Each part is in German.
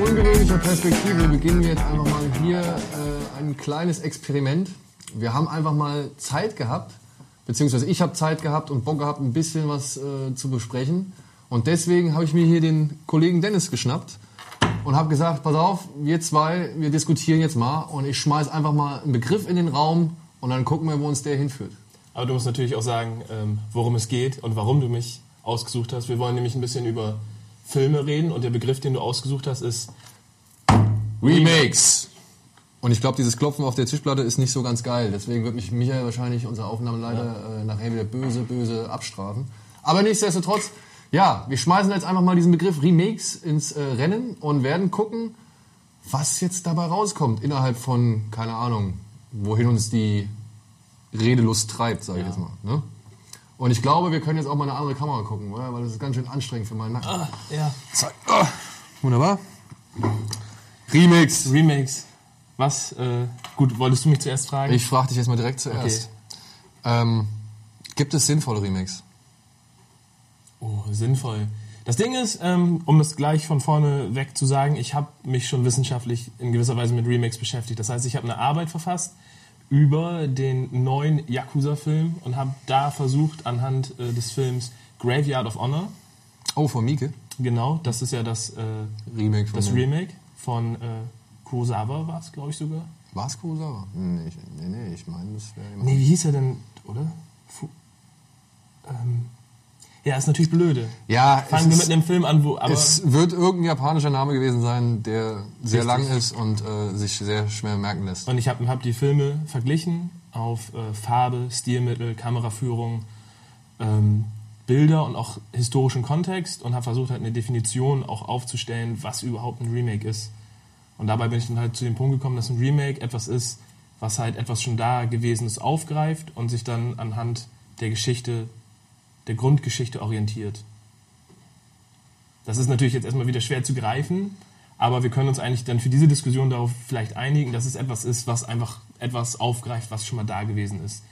ungewöhnlicher Perspektive beginnen wir jetzt einfach mal hier äh, ein kleines Experiment. Wir haben einfach mal Zeit gehabt, beziehungsweise ich habe Zeit gehabt und Bock gehabt, ein bisschen was äh, zu besprechen. Und deswegen habe ich mir hier den Kollegen Dennis geschnappt und habe gesagt, pass auf, wir zwei, wir diskutieren jetzt mal und ich schmeiß einfach mal einen Begriff in den Raum und dann gucken wir, wo uns der hinführt. Aber du musst natürlich auch sagen, ähm, worum es geht und warum du mich ausgesucht hast. Wir wollen nämlich ein bisschen über Filme reden und der Begriff, den du ausgesucht hast, ist Remakes. Und ich glaube, dieses Klopfen auf der Tischplatte ist nicht so ganz geil. Deswegen wird mich Michael wahrscheinlich, unser Aufnahmeleiter, ja. äh, nachher wieder böse, böse abstrafen. Aber nichtsdestotrotz, ja, wir schmeißen jetzt einfach mal diesen Begriff Remakes ins äh, Rennen und werden gucken, was jetzt dabei rauskommt innerhalb von, keine Ahnung, wohin uns die Redelust treibt, sage ich ja. jetzt mal. Ne? Und ich glaube, wir können jetzt auch mal eine andere Kamera gucken, oder? weil das ist ganz schön anstrengend für meinen Nacken. Ah, ja. Zack. Ah. Wunderbar. Remix. Remix. Was? Äh, gut, wolltest du mich zuerst fragen? Ich frage dich jetzt mal direkt zuerst. Okay. Ähm, gibt es sinnvolle Remakes? Oh, sinnvoll. Das Ding ist, ähm, um es gleich von vorne weg zu sagen, ich habe mich schon wissenschaftlich in gewisser Weise mit Remakes beschäftigt. Das heißt, ich habe eine Arbeit verfasst über den neuen Yakuza-Film und habe da versucht, anhand äh, des Films Graveyard of Honor. Oh, von Mieke? Genau, das ist ja das äh, Remake von, das Remake von äh, Kurosawa, war es, glaube ich sogar. War es Kurosawa? Nee, nee, nee, ich meine, das wäre. Nee, wie hieß er denn, oder? Fu ähm, ja, ist natürlich blöde. Ja, Fangen wir mit einem Film an, wo. Aber es wird irgendein japanischer Name gewesen sein, der sehr richtig. lang ist und äh, sich sehr schwer merken lässt. Und ich habe hab die Filme verglichen auf äh, Farbe, Stilmittel, Kameraführung, ähm, Bilder und auch historischen Kontext und habe versucht, halt eine Definition auch aufzustellen, was überhaupt ein Remake ist. Und dabei bin ich dann halt zu dem Punkt gekommen, dass ein Remake etwas ist, was halt etwas schon da gewesen ist, aufgreift und sich dann anhand der Geschichte der Grundgeschichte orientiert. Das ist natürlich jetzt erstmal wieder schwer zu greifen, aber wir können uns eigentlich dann für diese Diskussion darauf vielleicht einigen, dass es etwas ist, was einfach etwas aufgreift, was schon mal da gewesen ist.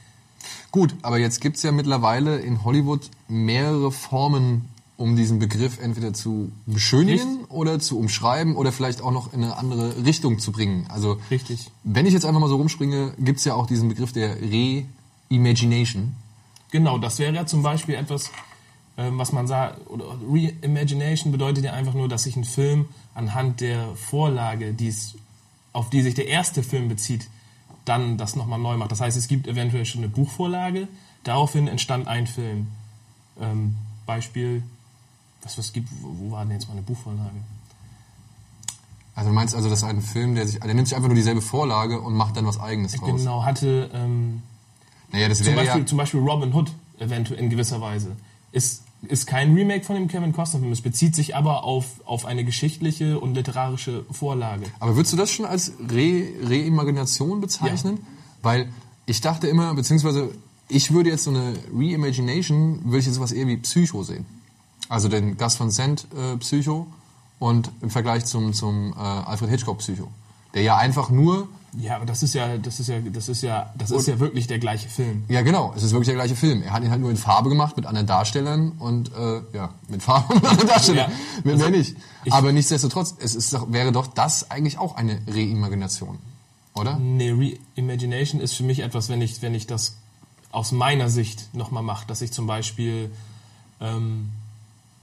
Gut, aber jetzt gibt es ja mittlerweile in Hollywood mehrere Formen, um diesen Begriff entweder zu beschönigen Richtig. oder zu umschreiben oder vielleicht auch noch in eine andere Richtung zu bringen. Also, Richtig. wenn ich jetzt einfach mal so rumspringe, gibt es ja auch diesen Begriff der Re-Imagination. Genau, das wäre ja zum Beispiel etwas, ähm, was man sagt, oder Reimagination bedeutet ja einfach nur, dass sich ein Film anhand der Vorlage, die's, auf die sich der erste Film bezieht, dann das nochmal neu macht. Das heißt, es gibt eventuell schon eine Buchvorlage, daraufhin entstand ein Film. Ähm, Beispiel, was was gibt, wo, wo war denn jetzt mal eine Buchvorlage? Also du meinst also, dass ein Film, der sich, der nimmt sich einfach nur dieselbe Vorlage und macht dann was Eigenes draus? Genau, hatte ähm, naja, das zum, Beispiel, ja zum Beispiel Robin Hood eventuell in gewisser Weise. Ist, ist kein Remake von dem Kevin Costner-Film. Es bezieht sich aber auf, auf eine geschichtliche und literarische Vorlage. Aber würdest du das schon als Re Reimagination bezeichnen? Ja. Weil ich dachte immer, beziehungsweise ich würde jetzt so eine Reimagination, würde ich jetzt sowas eher wie Psycho sehen. Also den Gus Van Sant äh, Psycho und im Vergleich zum, zum äh, Alfred Hitchcock Psycho. Der ja einfach nur ja, aber das ist ja, das ist ja, das ist ja, das ist ja wirklich der gleiche Film. Ja, genau, es ist wirklich der gleiche Film. Er hat ihn halt nur in Farbe gemacht mit anderen Darstellern und äh, ja, mit Farbe und anderen Darstellern. Ja, mit also mehr nicht. Aber nichtsdestotrotz, es ist doch, wäre doch das eigentlich auch eine Reimagination, oder? Nee, Reimagination ist für mich etwas, wenn ich, wenn ich das aus meiner Sicht nochmal mache, dass ich zum Beispiel ähm,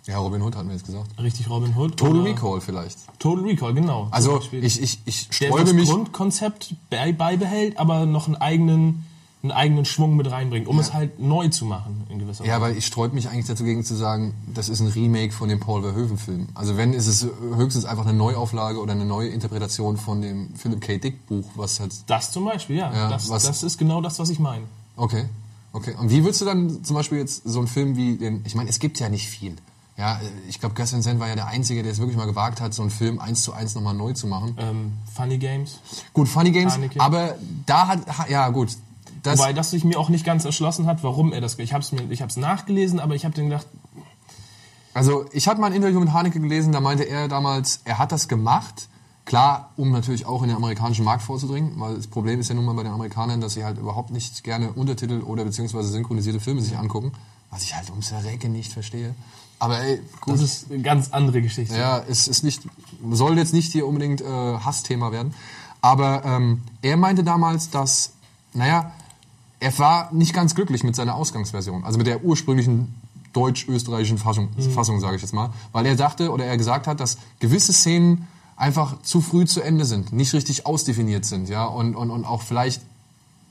ja, Robin Hood hatten wir jetzt gesagt. Richtig, Robin Hood. Total Recall vielleicht. Total Recall, genau. Also ich, ich, ich sträube mich... das Grundkonzept beibehält, aber noch einen eigenen, einen eigenen Schwung mit reinbringt, um ja. es halt neu zu machen in gewisser Weise. Ja, weil ich sträube mich eigentlich dazu gegen zu sagen, das ist ein Remake von dem Paul Verhoeven-Film. Also wenn, ist es höchstens einfach eine Neuauflage oder eine neue Interpretation von dem Philip K. Dick Buch, was halt... Das zum Beispiel, ja. ja das, das ist genau das, was ich meine. Okay. Okay. Und wie würdest du dann zum Beispiel jetzt so einen Film wie den... Ich meine, es gibt ja nicht viel. Ja, ich glaube, Van Sant war ja der Einzige, der es wirklich mal gewagt hat, so einen Film eins zu eins nochmal neu zu machen. Ähm, Funny Games. Gut, Funny Games, Haneke. aber da hat, ja gut. Das Wobei das sich mir auch nicht ganz erschlossen hat, warum er das, ich habe es ich hab's nachgelesen, aber ich habe den gedacht... Also ich hatte mal ein Interview mit Haneke gelesen, da meinte er damals, er hat das gemacht, klar, um natürlich auch in den amerikanischen Markt vorzudringen, weil das Problem ist ja nun mal bei den Amerikanern, dass sie halt überhaupt nicht gerne Untertitel oder beziehungsweise synchronisierte Filme sich angucken was ich halt ums Verrecken nicht verstehe. Aber ey, gut. Das ist eine ganz andere Geschichte. Ja, es ist nicht, soll jetzt nicht hier unbedingt äh, Hassthema werden. Aber ähm, er meinte damals, dass, naja, er war nicht ganz glücklich mit seiner Ausgangsversion, also mit der ursprünglichen deutsch-österreichischen Fassung, Fassung sage ich jetzt mal, weil er dachte oder er gesagt hat, dass gewisse Szenen einfach zu früh zu Ende sind, nicht richtig ausdefiniert sind, ja, und, und, und auch vielleicht,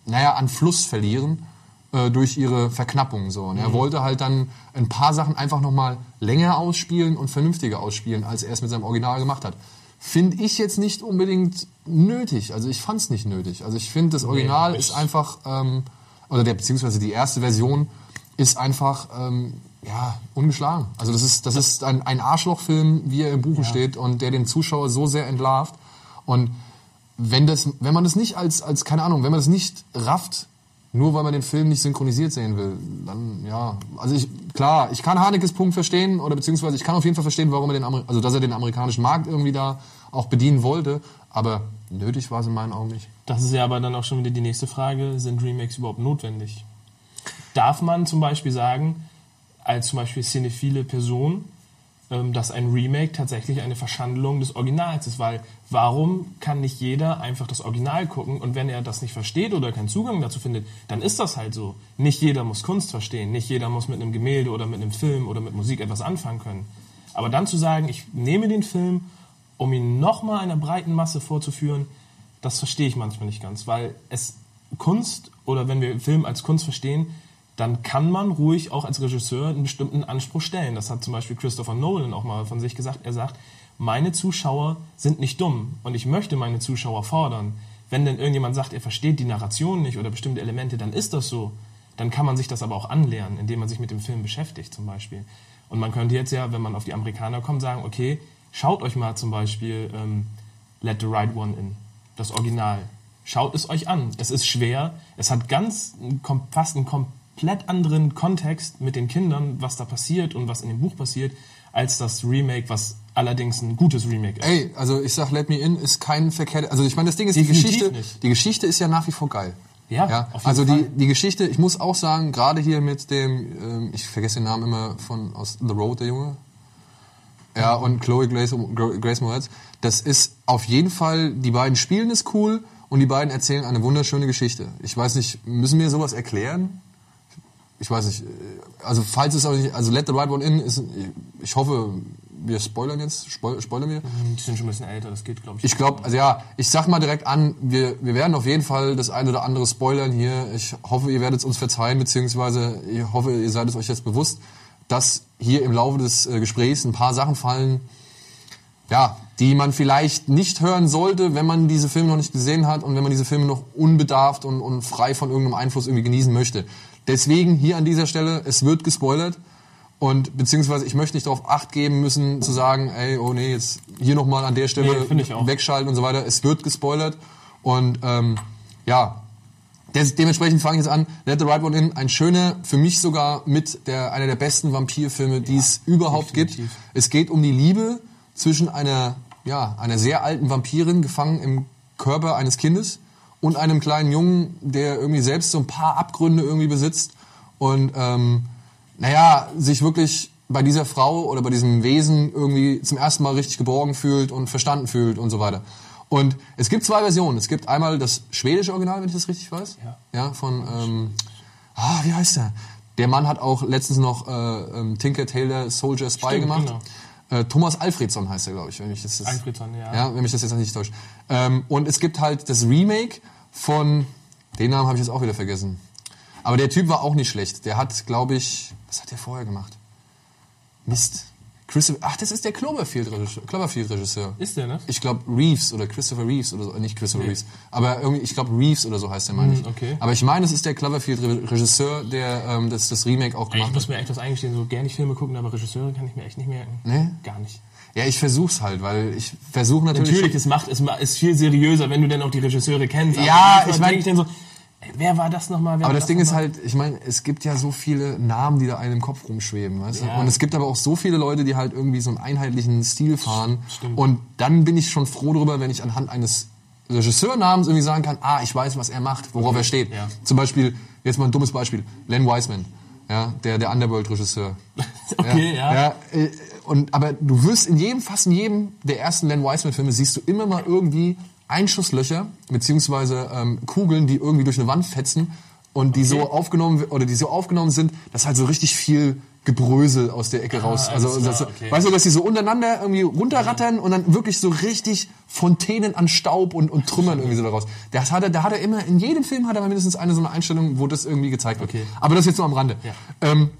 naja, an Fluss verlieren äh, durch ihre Verknappung so. Und er wollte halt dann ein paar Sachen einfach nochmal länger ausspielen und vernünftiger ausspielen, als er es mit seinem Original gemacht hat. Finde ich jetzt nicht unbedingt nötig. Also ich fand es nicht nötig. Also ich finde, das Original ich- ist einfach, ähm, oder der, beziehungsweise die erste Version ist einfach, ähm, ja, ungeschlagen. Also das ist, das ist ein, ein Arschlochfilm, wie er im Buche steht und der den Zuschauer so sehr entlarvt. Und wenn das, wenn man das nicht als, als, keine Ahnung, wenn man das nicht rafft, nur weil man den Film nicht synchronisiert sehen will, dann, ja, also ich, klar, ich kann Hanekes Punkt verstehen, oder beziehungsweise ich kann auf jeden Fall verstehen, warum er den, Ameri- also dass er den amerikanischen Markt irgendwie da auch bedienen wollte, aber nötig war es in meinen Augen nicht. Das ist ja aber dann auch schon wieder die nächste Frage, sind Remakes überhaupt notwendig? Darf man zum Beispiel sagen, als zum Beispiel cinephile Person, dass ein Remake tatsächlich eine Verschandlung des Originals ist? Weil warum kann nicht jeder einfach das Original gucken und wenn er das nicht versteht oder keinen Zugang dazu findet, dann ist das halt so. Nicht jeder muss Kunst verstehen, nicht jeder muss mit einem Gemälde oder mit einem Film oder mit Musik etwas anfangen können. Aber dann zu sagen, ich nehme den Film, um ihn nochmal einer breiten Masse vorzuführen, das verstehe ich manchmal nicht ganz, weil es Kunst oder wenn wir Film als Kunst verstehen, dann kann man ruhig auch als Regisseur einen bestimmten Anspruch stellen. Das hat zum Beispiel Christopher Nolan auch mal von sich gesagt. Er sagt, meine Zuschauer sind nicht dumm und ich möchte meine Zuschauer fordern. Wenn denn irgendjemand sagt, er versteht die Narration nicht oder bestimmte Elemente, dann ist das so. Dann kann man sich das aber auch anlernen, indem man sich mit dem Film beschäftigt zum Beispiel. Und man könnte jetzt ja, wenn man auf die Amerikaner kommt, sagen, okay, schaut euch mal zum Beispiel ähm, Let the Right One In, das Original. Schaut es euch an. Es ist schwer. Es hat ganz fast einen komplett anderen Kontext mit den Kindern, was da passiert und was in dem Buch passiert, als das Remake, was allerdings ein gutes Remake ist. Ey, also ich sag, Let Me In ist kein verkehrter. Also ich meine, das Ding ist, die Geschichte, nicht. die Geschichte ist ja nach wie vor geil. Ja, ja? auf jeden Also die, Fall. die Geschichte, ich muss auch sagen, gerade hier mit dem, ähm, ich vergesse den Namen immer von aus The Road, der Junge. Ja, und Chloe Grace, Grace Moretz. Das ist auf jeden Fall, die beiden spielen ist cool und die beiden erzählen eine wunderschöne Geschichte. Ich weiß nicht, müssen wir sowas erklären? Ich weiß nicht. äh, Also falls es auch nicht, also Let the Right One In ist, ich hoffe, wir spoilern jetzt, spoil, spoilern wir. Die sind schon ein bisschen älter, das geht, glaube ich. Ich glaube, also ja, ich sag mal direkt an, wir, wir werden auf jeden Fall das eine oder andere spoilern hier. Ich hoffe, ihr werdet es uns verzeihen, beziehungsweise ich hoffe, ihr seid es euch jetzt bewusst, dass hier im Laufe des äh, Gesprächs ein paar Sachen fallen, ja, die man vielleicht nicht hören sollte, wenn man diese Filme noch nicht gesehen hat und wenn man diese Filme noch unbedarft und, und frei von irgendeinem Einfluss irgendwie genießen möchte. Deswegen hier an dieser Stelle, es wird gespoilert. Und beziehungsweise ich möchte nicht darauf acht geben müssen, zu sagen, ey, oh nee, jetzt hier nochmal an der Stelle Nee, wegschalten und so weiter. Es wird gespoilert. Und ähm, ja, des, dementsprechend fange ich jetzt an. Let the Right One In, ein schöner, für mich sogar mit der, einer der besten Vampirfilme, die es überhaupt definitiv. gibt. Es geht um die Liebe zwischen einer, ja, einer sehr alten Vampirin, gefangen im Körper eines Kindes, und einem kleinen Jungen, der irgendwie selbst so ein paar Abgründe irgendwie besitzt und ähm, naja, sich wirklich bei dieser Frau oder bei diesem Wesen irgendwie zum ersten Mal richtig geborgen fühlt und verstanden fühlt und so weiter. Und es gibt zwei Versionen. Es gibt einmal das schwedische Original, wenn ich das richtig weiß. Ja. Ja, von, ähm, ah, wie heißt der? Der Mann hat auch letztens noch äh, ähm, Tinker Tailor Soldier Spy Stimmt, gemacht. genau. Äh, Thomas Alfredson heißt er, glaube ich, wenn mich das jetzt, Alfredson, ja. ja, wenn mich das jetzt nicht täuscht. Ähm, und es gibt halt das Remake von, den Namen habe ich jetzt auch wieder vergessen. Aber der Typ war auch nicht schlecht. Der hat, glaube ich, was hat der vorher gemacht? Mist. Christopher, ach, das ist der Cloverfield-Regisseur. Cloverfield-Regisseur. Ist der, ne? Ich glaube Reeves oder Christopher Reeves oder so, äh, nicht Christopher Reeves, aber irgendwie, ich glaube Reeves oder so heißt der, meine ich. Hm, okay. Aber ich meine, es ist der Cloverfield-Regisseur, der ähm, das, das Remake auch Ich gemacht muss hat. mir echt was eingestehen, so gerne ich Filme gucken, aber Regisseure kann ich mir echt nicht merken. Nee? Gar nicht. Ja, ich versuch's halt, weil ich versuche natürlich. Natürlich, es macht, es ist viel seriöser, wenn du denn auch die Regisseure kennst. Ja, ich mein- denk ich dann so, wer war das nochmal? Aber das Ding ist halt, ich meine, es gibt ja so viele Namen, die da einem im Kopf rumschweben, weißt du? Ja. Und es gibt aber auch so viele Leute, die halt irgendwie so einen einheitlichen Stil fahren. Stimmt. Und dann bin ich schon froh darüber, wenn ich anhand eines Regisseurnamens irgendwie sagen kann, ah, ich weiß, was er macht, worauf er steht. ja. Zum Beispiel, jetzt mal ein dummes Beispiel, Len Wiseman. Ja, der, der Underworld-Regisseur. Okay, ja. äh, und, aber du wirst in jedem, fast in jedem der ersten Len Wiseman-Filme siehst du immer mal irgendwie Einschusslöcher, beziehungsweise ähm, Kugeln, die irgendwie durch eine Wand fetzen und die so aufgenommen oder die so aufgenommen sind, dass halt so richtig viel Gebrösel aus der Ecke raus. Also, das, okay. weißt du, dass die so untereinander irgendwie runterrattern und dann wirklich so richtig Fontänen an Staub und, und Trümmern irgendwie so daraus. Das hat er, da hat er immer, in jedem Film hat er mal mindestens eine so eine Einstellung, wo das irgendwie gezeigt wird. Okay. Aber das jetzt nur am Rande. Ja. Ähm,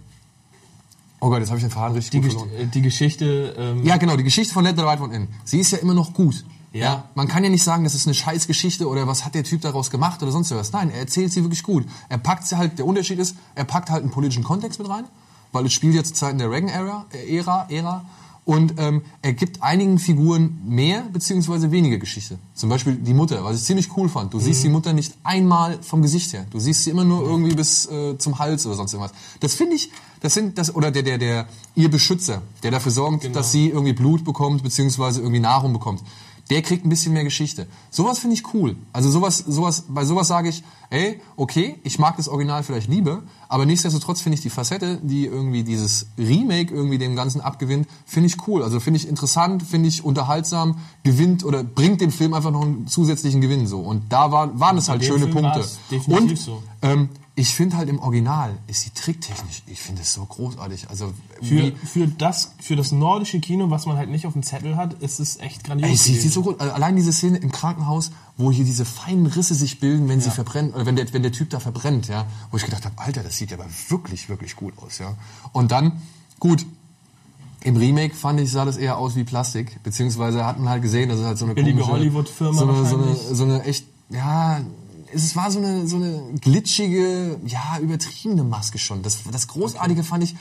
oh Gott, jetzt habe ich den Faden richtig Die, gut Gesch verloren. äh, die Geschichte, ähm, Ja, genau, die Geschichte von Let the Right One In. Sie ist ja immer noch gut. Ja. Man kann ja nicht sagen, das ist eine Scheißgeschichte oder was hat der Typ daraus gemacht oder sonst was. Nein, er erzählt sie wirklich gut. Er packt sie halt, der Unterschied ist, er packt halt einen politischen Kontext mit rein, weil es spielt jetzt Zeiten der Reagan-Ära, äh, Ära, Ära. Und ähm, er gibt einigen Figuren mehr beziehungsweise weniger Geschichte. Zum Beispiel die Mutter, was ich ziemlich cool fand. Du siehst die Mutter nicht einmal vom Gesicht her. Du siehst sie immer nur irgendwie bis äh, zum Hals oder sonst irgendwas. Das finde ich, das sind das oder der der der ihr Beschützer, der dafür sorgt, dass sie irgendwie Blut bekommt beziehungsweise irgendwie Nahrung bekommt. Der kriegt ein bisschen mehr Geschichte. Sowas finde ich cool. Also sowas, sowas, bei sowas sage ich, ey, okay, ich mag das Original vielleicht lieber, aber nichtsdestotrotz finde ich die Facette, die irgendwie dieses Remake irgendwie dem Ganzen abgewinnt, finde ich cool. Also finde ich interessant, finde ich unterhaltsam, gewinnt oder bringt dem Film einfach noch einen zusätzlichen Gewinn so. Und da war, waren es halt schöne Film Punkte. definitiv Und so. ähm, ich finde halt im Original ist die Tricktechnik, ich finde es so großartig. Also für, für, das, für das nordische Kino, was man halt nicht auf dem Zettel hat, ist es echt grandios. Ey, sie sieht so gut. Also allein diese Szene im Krankenhaus, wo hier diese feinen Risse sich bilden, wenn sie verbrennen, oder wenn der, wenn der Typ da verbrennt, ja, wo ich gedacht habe, Alter, das sieht ja aber wirklich, wirklich gut aus, ja. Und dann, gut, im Remake fand ich, sah das eher aus wie Plastik, beziehungsweise hat man halt gesehen, dass es halt so eine Billige Hollywood-Firma so so so eine echt, ja, es war so eine, so eine glitschige, ja, übertriebene Maske schon. Das, das Großartige fand ich,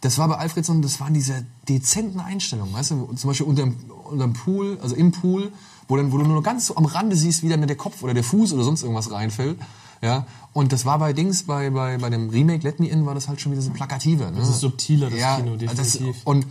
das war bei Alfredson, das waren diese dezenten Einstellungen, weißt du, zum Beispiel unterm, unterm Pool, also im Pool, wo dann, wo du nur ganz so am Rande siehst, wie dann der Kopf oder der Fuß oder sonst irgendwas reinfällt. Ja, und das war bei Dings, bei, bei, bei dem Remake Let Me In war das halt schon wieder so plakativer. Ne? Das ist subtiler, das Kino, Das, definitiv. und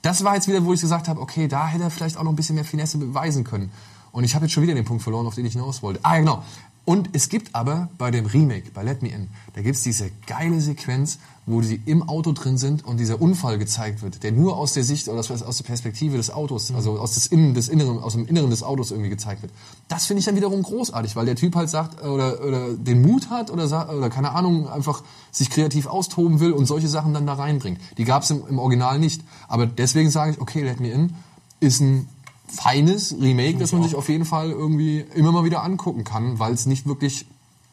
das war jetzt wieder, wo ich gesagt habe, okay, da hätte er vielleicht auch noch ein bisschen mehr Finesse beweisen können. Und ich habe jetzt schon wieder den Punkt verloren, auf den ich hinaus wollte. Ah, ja, genau. Und es gibt aber bei dem Remake, bei Let Me In, da gibt's diese geile Sequenz, wo sie im Auto drin sind und dieser Unfall gezeigt wird, der nur aus der Sicht oder aus der Perspektive des Autos, also aus, des Innen, des Inneren, aus dem Inneren des Autos irgendwie gezeigt wird. Das finde ich dann wiederum großartig, weil der Typ halt sagt, äh, oder, oder den Mut hat oder, oder keine Ahnung, einfach sich kreativ austoben will und solche Sachen dann da reinbringt. Die gab's im, im Original nicht. Aber deswegen sage ich, okay, Let Me In ist ein feines Remake, das man sich auf jeden Fall irgendwie immer mal wieder angucken kann, weil es nicht wirklich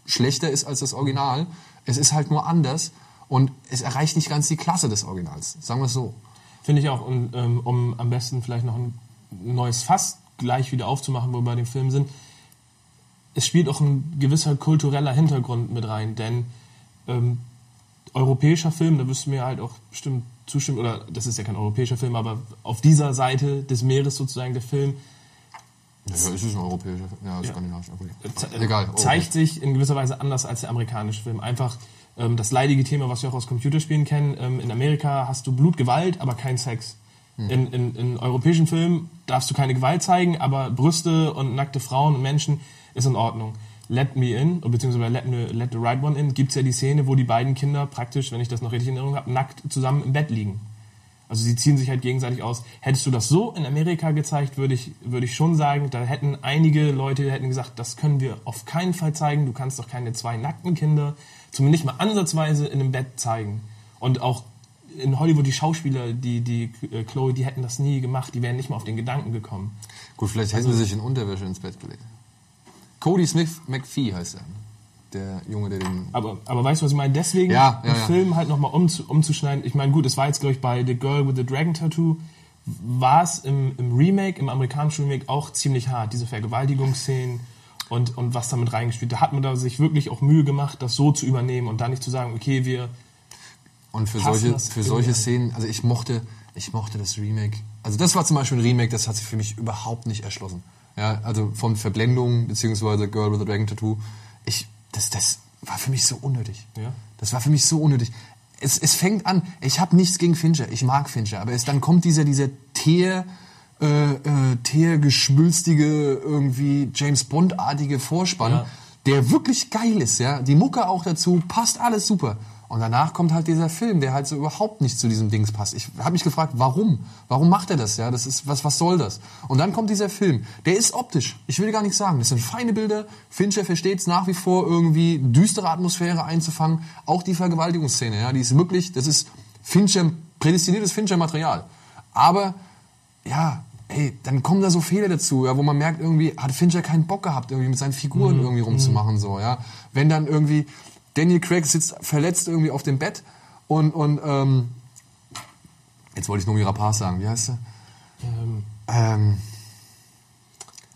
schlechter ist als das Original. Es ist halt nur anders und es erreicht nicht ganz die Klasse des Originals. Sagen wir es so. Finde ich auch. Und ähm, um am besten vielleicht noch ein neues Fass gleich wieder aufzumachen, wo wir bei dem Film sind. Es spielt auch ein gewisser kultureller Hintergrund mit rein, denn ähm, europäischer Film, da wirst du mir halt auch bestimmt zustimmen, oder das ist ja kein europäischer Film, aber auf dieser Seite des Meeres sozusagen der Film Ja, es ist ein europäischer, ja, skandinavisch. ze- Egal. zeigt sich in gewisser Weise anders als der amerikanische Film. Einfach ähm, das leidige Thema, was wir auch aus Computerspielen kennen. Ähm, in Amerika hast du Blut, Gewalt, aber kein Sex. In, in, in europäischen Filmen darfst du keine Gewalt zeigen, aber Brüste und nackte Frauen und Menschen ist in Ordnung. Let Me In, beziehungsweise Let, me, let the Right One In, gibt's ja die Szene, wo die beiden Kinder praktisch, wenn ich das noch richtig in Erinnerung habe, nackt zusammen im Bett liegen. Also sie ziehen sich halt gegenseitig aus. Hättest du das so in Amerika gezeigt, würde ich, würde ich schon sagen, da hätten einige Leute hätten gesagt, das können wir auf keinen Fall zeigen. Du kannst doch keine zwei nackten Kinder, zumindest nicht mal ansatzweise in einem Bett zeigen. Und auch in Hollywood die Schauspieler, die, die äh, Chloe, die hätten das nie gemacht, die wären nicht mal auf den Gedanken gekommen. Gut, vielleicht hätten sie sich in Unterwäsche ins Bett gelegt. Cody Smith McPhee heißt er. Der Junge, der den. Aber, aber weißt du, was ich meine? Deswegen Ja, ja, den ja. Film halt nochmal umzu, umzuschneiden. Ich meine, gut, es war jetzt, glaube ich, bei The Girl with the Dragon Tattoo, war es im, im Remake, im amerikanischen Remake auch ziemlich hart, diese Vergewaltigungsszenen und, und was damit reingespielt. Da hat man da sich wirklich auch Mühe gemacht, das so zu übernehmen und dann nicht zu sagen, okay, wir. Und für solche, für solche. Szenen, also ich mochte, ich mochte das Remake. Also das war zum Beispiel ein Remake, das hat sich für mich überhaupt nicht erschlossen. Ja, also von Verblendung beziehungsweise Girl with a Dragon Tattoo. Ich, das, das war für mich so unnötig. Ja. Das war für mich so unnötig. Es, es fängt an, ich habe nichts gegen Fincher, ich mag Fincher, aber es, dann kommt dieser, dieser Teer, äh, äh, teergeschwülstige, irgendwie James Bond-artige Vorspann, Ja. der wirklich geil ist, ja. Die Mucke auch dazu, passt alles super. Und danach kommt halt dieser Film, der halt so überhaupt nicht zu diesem Dings passt. Ich habe mich gefragt, warum? Warum macht er das? Ja, das ist was was soll das? Und dann kommt dieser Film. Der ist optisch. Ich will gar nicht sagen, das sind feine Bilder. Fincher versteht es nach wie vor irgendwie düstere Atmosphäre einzufangen. Auch die Vergewaltigungsszene, ja, die ist wirklich, das ist Fincher prädestiniertes Fincher Material. Aber ja, ey, dann kommen da so Fehler dazu, ja, wo man merkt, irgendwie hat Fincher keinen Bock gehabt, irgendwie mit seinen Figuren irgendwie rumzumachen, so, ja. Wenn dann irgendwie Daniel Craig sitzt verletzt irgendwie auf dem Bett und, und ähm, jetzt wollte ich Nomi Rapaz sagen, wie heißt sie? Ähm, Ähm,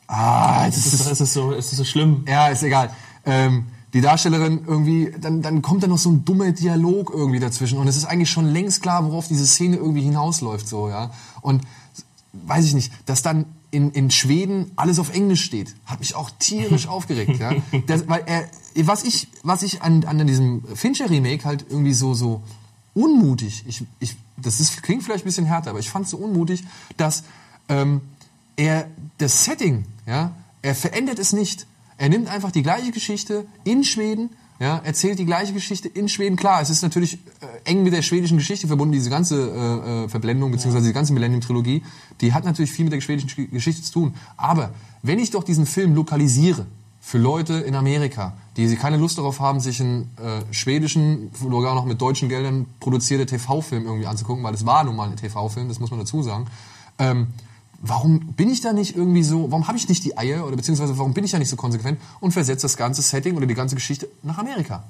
ah, jetzt ist, ist es, ist, es so, ist es so schlimm? ja, ist egal. Ähm, die Darstellerin irgendwie, dann, dann kommt da noch so ein dummer Dialog irgendwie dazwischen und es ist eigentlich schon längst klar, worauf diese Szene irgendwie hinausläuft, so, ja. Und weiß ich nicht, dass dann in, in Schweden alles auf Englisch steht, hat mich auch tierisch aufgeregt, ja. Das, weil er, was ich, was ich an, an diesem Fincher Remake halt irgendwie so, so unmutig, ich, ich, das ist, klingt vielleicht ein bisschen härter, aber ich fand es so unmutig, dass ähm, er das Setting, ja, er verändert es nicht. Er nimmt einfach die gleiche Geschichte in Schweden, ja, erzählt die gleiche Geschichte in Schweden. Klar, es ist natürlich äh, eng mit der schwedischen Geschichte verbunden, diese ganze äh, äh, Verblendung, beziehungsweise die ganze Millennium-Trilogie. Die hat natürlich viel mit der schwedischen Sch- Geschichte zu tun. Aber wenn ich doch diesen Film lokalisiere für Leute in Amerika, die keine Lust darauf haben, sich einen äh, schwedischen, sogar noch mit deutschen Geldern produzierte TV-Film irgendwie anzugucken, weil es war nun mal ein TV-Film, das muss man dazu sagen. Ähm, warum bin ich da nicht irgendwie so, warum habe ich nicht die Eier oder beziehungsweise warum bin ich da nicht so konsequent und versetze das ganze Setting oder die ganze Geschichte nach Amerika?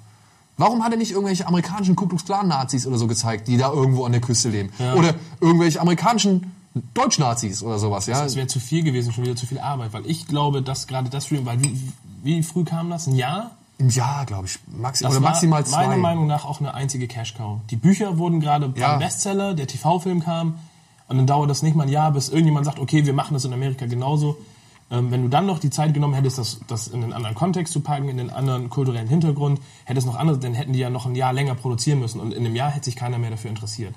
Warum hat er nicht irgendwelche amerikanischen Ku Klux Klan Nazis oder so gezeigt, die da irgendwo an der Küste leben? Oder irgendwelche amerikanischen Deutsch-Nazis oder sowas, ja? Das wäre zu viel gewesen, schon wieder zu viel Arbeit, weil ich glaube, dass gerade das Remake, weil wie, wie früh kam das? Ein Jahr? Im Jahr, glaube ich, maxi Das oder maximal zwei. meiner Meinung nach auch eine einzige Cash-Cow. Die Bücher wurden gerade Ja. beim Bestseller, der TV-Film kam und dann dauert das nicht mal ein Jahr, bis irgendjemand sagt, okay, wir machen das in Amerika genauso. Ähm, wenn du dann noch die Zeit genommen hättest, das, das in einen anderen Kontext zu packen, in einen anderen kulturellen Hintergrund, hättest noch andere, dann hätten die ja noch ein Jahr länger produzieren müssen und in einem Jahr hätte sich keiner mehr dafür interessiert.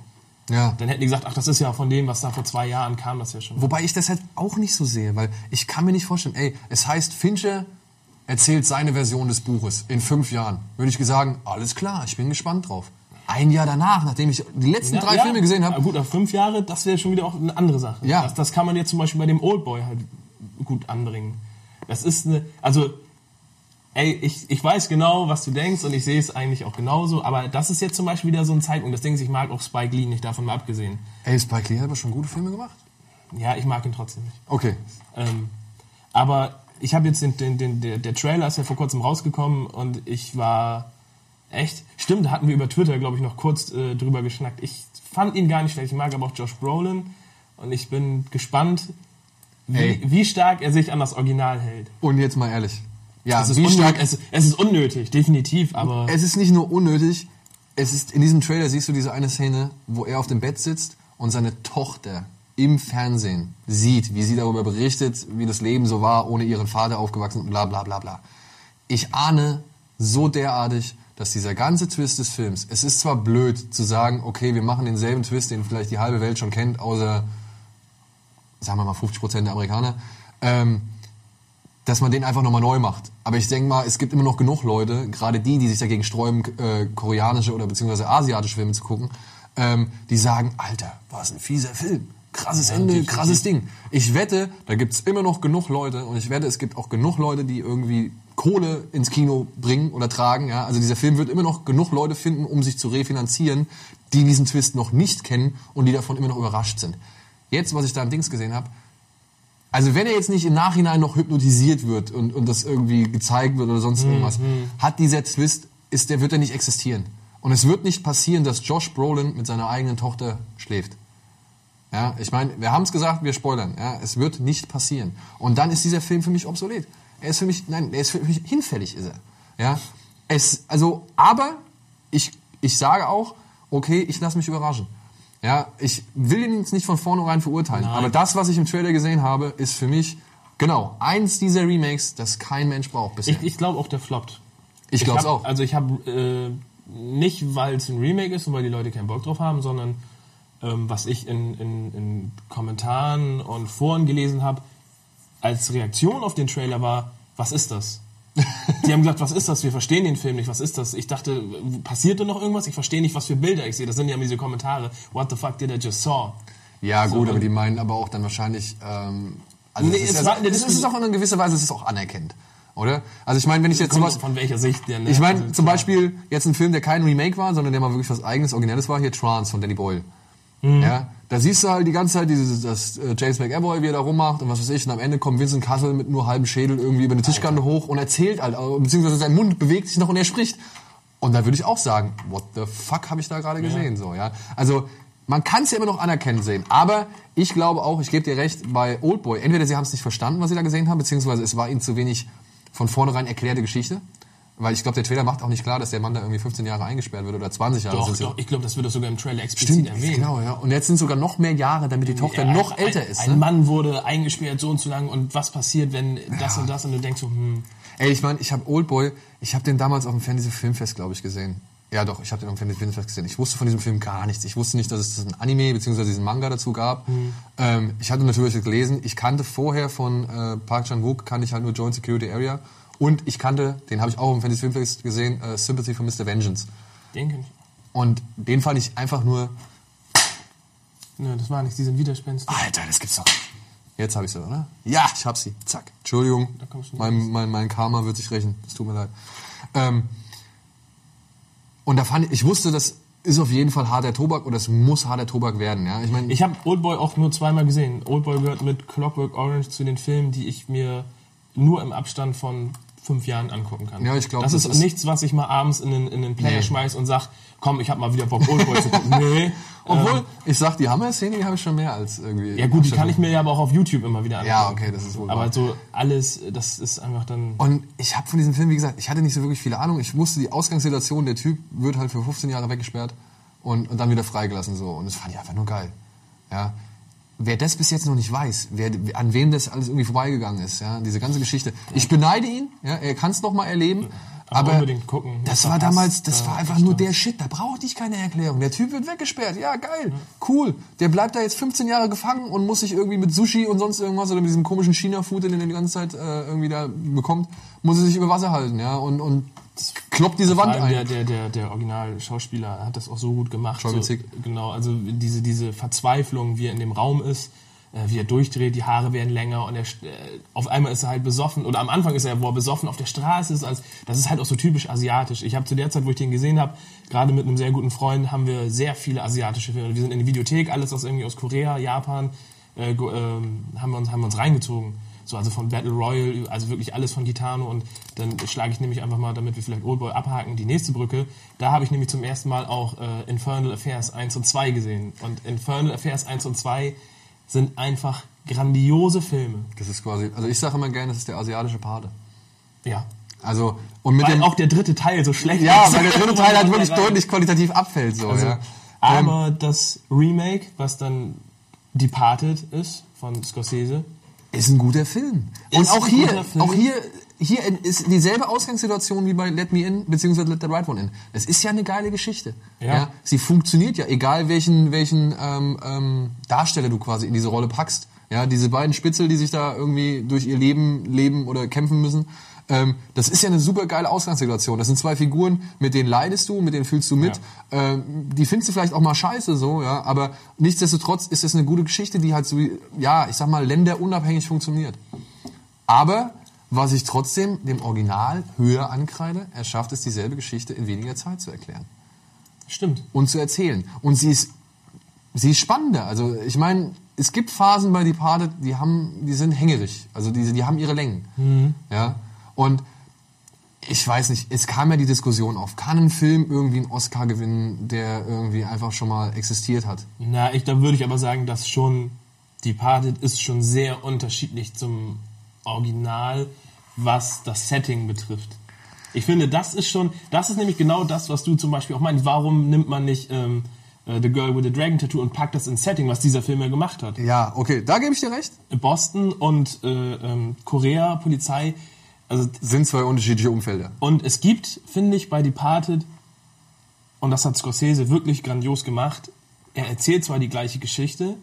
ja. Dann hätten die gesagt, ach, das ist ja von dem, was da vor zwei Jahren kam, das ja schon. Wobei ich das halt auch nicht so sehe, weil ich kann mir nicht vorstellen, ey, es heißt, Fincher erzählt seine Version des Buches in fünf Jahren. Würde ich sagen, alles klar, ich bin gespannt drauf. Ein Jahr danach, nachdem ich die letzten drei Filme gesehen Ja, habe, gut, auf fünf Jahre, das wäre schon wieder auch eine andere Sache. Ja. Das, das kann man jetzt zum Beispiel bei dem Oldboy halt gut anbringen. Das ist eine, also, ey, ich, ich weiß genau, was du denkst und ich sehe es eigentlich auch genauso, aber das ist jetzt zum Beispiel wieder so ein Zeitpunkt. Das Ding ist, ich mag auch Spike Lee nicht davon mal abgesehen. ey, Spike Lee hat aber schon gute Filme gemacht. Ja, ich mag ihn trotzdem nicht. Okay. Ähm, aber ich habe jetzt den, den, den, der, der Trailer ist ja vor kurzem rausgekommen und ich war echt, stimmt, da hatten wir über Twitter, glaube ich, noch kurz äh, drüber geschnackt. Ich fand ihn gar nicht schlecht, ich mag aber auch Josh Brolin und ich bin gespannt, wie, wie stark er sich an das Original hält. Und jetzt mal ehrlich. Ja, Es ist, wie stark, unnötig, es, es ist unnötig, definitiv, aber es ist nicht nur unnötig, es ist, in diesem Trailer siehst du diese eine Szene, wo er auf dem Bett sitzt und seine Tochter im Fernsehen sieht, wie sie darüber berichtet, wie das Leben so war, ohne ihren Vater aufgewachsen und bla bla bla bla. Ich ahne so derartig, dass dieser ganze Twist des Films, es ist zwar blöd zu sagen, okay, wir machen denselben Twist, den vielleicht die halbe Welt schon kennt, außer, sagen wir mal, 50% der Amerikaner, ähm, dass man den einfach nochmal neu macht. Aber ich denke mal, es gibt immer noch genug Leute, gerade die, die sich dagegen sträuben, äh, koreanische oder beziehungsweise asiatische Filme zu gucken, ähm, die sagen, Alter, was ein fieser Film. Krasses Ende, definitiv. krasses Ding. Ich wette, da gibt's immer noch genug Leute und ich wette, es gibt auch genug Leute, die irgendwie Kohle ins Kino bringen oder tragen. Ja? Also dieser Film wird immer noch genug Leute finden, um sich zu refinanzieren, die diesen Twist noch nicht kennen und die davon immer noch überrascht sind. Jetzt, was ich da im Dings gesehen habe, also wenn er jetzt nicht im Nachhinein noch hypnotisiert wird und, und das irgendwie gezeigt wird oder sonst irgendwas, hat dieser Twist, ist, der wird er nicht existieren. Und es wird nicht passieren, dass Josh Brolin mit seiner eigenen Tochter schläft. Ja, ich meine, wir haben es gesagt, wir spoilern. Ja, es wird nicht passieren. Und dann ist dieser Film für mich obsolet. Er ist für mich, nein, er ist für mich hinfällig, ist er. Ja, es, also, aber ich, ich sage auch, okay, ich lasse mich überraschen. Ja, ich will ihn jetzt nicht von vornherein verurteilen, aber das, was ich im Trailer gesehen habe, ist für mich genau eins dieser Remakes, das kein Mensch braucht bisher. ich, ich glaube auch, der floppt. Ich glaub's hab- auch. Also ich habe äh, nicht, weil es ein Remake ist und weil die Leute keinen Bock drauf haben, sondern ähm, was ich in, in, in Kommentaren und Foren gelesen habe, als Reaktion auf den Trailer war, was ist das? Die haben gesagt, was ist das? Wir verstehen den Film nicht. Was ist das? Ich dachte, passierte noch irgendwas? Ich verstehe nicht, was für Bilder ich sehe. Das sind ja diese Kommentare. What the fuck did I just saw? Ja, So, gut, aber die meinen aber auch dann wahrscheinlich, ähm, also Nee, das ist, es ja, war- das ist auch in gewisser Weise, es ist auch anerkennt, oder? Also ich meine, wenn ich jetzt sowas, von welcher Sicht der, ne? ich meine Also, zum. Beispiel jetzt ein Film, der kein Remake war, sondern der mal wirklich was eigenes, originelles war, hier Trance von Danny Boyle. Mhm. Ja, da siehst du halt die ganze Zeit dieses, das äh, James McAvoy, wie er da rummacht und was weiß ich, und am Ende kommt Vincent Cassel mit nur halbem Schädel irgendwie über eine Tischkante hoch und erzählt halt, äh, beziehungsweise sein Mund bewegt sich noch und er spricht. Und da würde ich auch sagen, what the fuck habe ich da gerade gesehen, so, ja. Also, man kann es ja immer noch anerkennen sehen, aber ich glaube auch, ich gebe dir recht, bei Oldboy, entweder sie haben es nicht verstanden, was sie da gesehen haben, beziehungsweise es war ihnen zu wenig von vornherein erklärte Geschichte. Weil ich glaube, der Trailer macht auch nicht klar, dass der Mann da irgendwie 15 Jahre eingesperrt wird oder 20 Jahre. Doch, ja. doch, ich glaube, das wird doch sogar im Trailer explizit Stimmt, erwähnt. genau, ja. Und jetzt sind sogar noch mehr Jahre, damit die Tochter Ja, noch ein, älter ist. Ein Ne? Mann wurde eingesperrt so und so lang und was passiert, wenn das und das und du denkst so, hm, Ey, ich meine, ich habe Oldboy, ich habe den damals auf dem Fantasy Filmfest, glaube ich, gesehen. Ja, doch, ich habe den auf dem Fantasy Filmfest gesehen. Ich wusste von diesem Film gar nichts. Ich wusste nicht, dass es ein Anime bzw. diesen Manga dazu gab. Ähm, ich hatte natürlich gelesen. Ich kannte vorher von äh, Park Chan-wook, kannte ich halt nur Joint Security Area. Und ich kannte, den habe ich auch dem Fantasy Filmfest gesehen, äh, Sympathy for Mr. Vengeance. den kenn ich. Und den fand ich einfach nur, Nö, das war nicht, die sind widerspenstig. Alter, das gibt's doch. Jetzt habe ich sie, oder? Ja, ich hab sie. Zack. Entschuldigung. Mein, mein, mein Karma wird sich rächen. Es tut mir leid. Ähm, und da fand ich, ich wusste, das ist auf jeden Fall harter Tobak und das muss harter Tobak werden. Ja, ich meine, Ich habe Oldboy auch nur zweimal gesehen. Oldboy gehört mit Clockwork Orange zu den Filmen, die ich mir nur im Abstand von fünf Jahren angucken kann. Ja, ich glaub, das, das ist, ist- nichts, was ich mal abends in den, in den Player Nee. schmeiß und sag, komm, ich habe mal wieder Bock, Oldboy zu gucken. Nee. obwohl, ähm, ich sag, die Hammer-Szene, die habe ich schon mehr als irgendwie. ja gut, die kann ich mir ja aber auch auf YouTube immer wieder anschauen. Ja, okay, das ist wohl wahr. Aber so alles, das ist einfach dann... Und ich habe von diesem Film, wie gesagt, ich hatte nicht so wirklich viele Ahnung. Ich wusste die Ausgangssituation, der Typ wird halt für 15 Jahre weggesperrt und, und dann wieder freigelassen so. Und das fand ich einfach nur geil. Ja. Wer das bis jetzt noch nicht weiß, wer, an wem das alles irgendwie vorbeigegangen ist, ja, diese ganze Geschichte. Ich beneide ihn, ja, er kann es noch mal erleben. Aber Aber unbedingt gucken. das war da damals, das da war einfach nur der Shit. Da brauchte ich keine Erklärung. Der Typ wird weggesperrt. Ja, geil. Cool. Der bleibt da jetzt 15 Jahre gefangen und muss sich irgendwie mit Sushi und sonst irgendwas oder mit diesem komischen China-Food, den er die ganze Zeit äh, irgendwie da bekommt, muss er sich über Wasser halten, ja, und, und kloppt diese Wand allem der, ein. der, der, der Original-Schauspieler hat das auch so gut gemacht. So, genau, also diese, diese Verzweiflung, wie er in dem Raum ist, äh, wie er durchdreht, die Haare werden länger und er, äh, auf einmal ist er halt besoffen. Oder am Anfang ist er, wo er besoffen auf der Straße ist. Als, das ist halt auch so typisch asiatisch. Ich habe zu der Zeit, wo ich den gesehen habe, gerade mit einem sehr guten Freund, haben wir sehr viele asiatische Filme. Wir sind in die Videothek, alles was irgendwie aus Korea, Japan, äh, ähm, haben, wir uns, haben wir uns reingezogen. So, also von Battle Royale, also wirklich alles von Gitano und dann schlage ich nämlich einfach mal, damit wir vielleicht Oldboy abhaken, die nächste Brücke. Da habe ich nämlich zum ersten Mal auch äh, Infernal Affairs 1 und 2 gesehen. Und Infernal Affairs 1 und 2 sind einfach grandiose Filme. Das ist quasi, also ich sage immer gerne, das ist der asiatische Pate. Ja. Also, und mit Weil dem, auch der dritte Teil so schlecht ja, ist. weil der dritte Teil halt wirklich Also, deutlich qualitativ abfällt, so, ja. Aber das Remake, was dann Departed ist von Scorsese, Ist ein guter Film. Und auch hier, auch hier, hier ist dieselbe Ausgangssituation wie bei Let Me In, beziehungsweise Let the Right One In. Es ist ja eine geile Geschichte. Ja. Sie funktioniert ja, egal welchen, welchen ähm, ähm, Darsteller du quasi in diese Rolle packst. Ja, diese beiden Spitzel, die sich da irgendwie durch ihr Leben leben oder kämpfen müssen. Ähm, das ist ja eine super geile Ausgangssituation. Das sind zwei Figuren, mit denen leidest du, mit denen fühlst du mit. Ähm, die findest du vielleicht auch mal scheiße so, ja, aber nichtsdestotrotz ist es eine gute Geschichte, die halt so, ja, ich sag mal, länderunabhängig funktioniert. Aber was ich trotzdem dem Original höher ankreide, er schafft es, dieselbe Geschichte in weniger Zeit zu erklären stimmt. und zu erzählen. Und sie ist, sie ist spannender. Also ich meine, es gibt Phasen bei Departed, die haben, die sind hängerig. Also die, die haben ihre Längen. Ja. Und ich weiß nicht, es kam ja die Diskussion auf, kann ein Film irgendwie einen Oscar gewinnen, der irgendwie einfach schon mal existiert hat? Na, ich, da würde ich aber sagen, dass schon Departed ist schon sehr unterschiedlich zum Original, was das Setting betrifft. Ich finde, das ist schon, das ist nämlich genau das, was du zum Beispiel auch meinst. Warum nimmt man nicht ähm, äh, The Girl with the Dragon Tattoo und packt das ins Setting, was dieser Film ja gemacht hat? Ja, okay, da gebe ich dir recht. Boston und äh, ähm, Korea, Polizei, also Sind zwei unterschiedliche Umfelder. und es gibt, finde ich, bei Departed, und das hat Scorsese wirklich grandios gemacht, er erzählt zwar die gleiche Geschichte,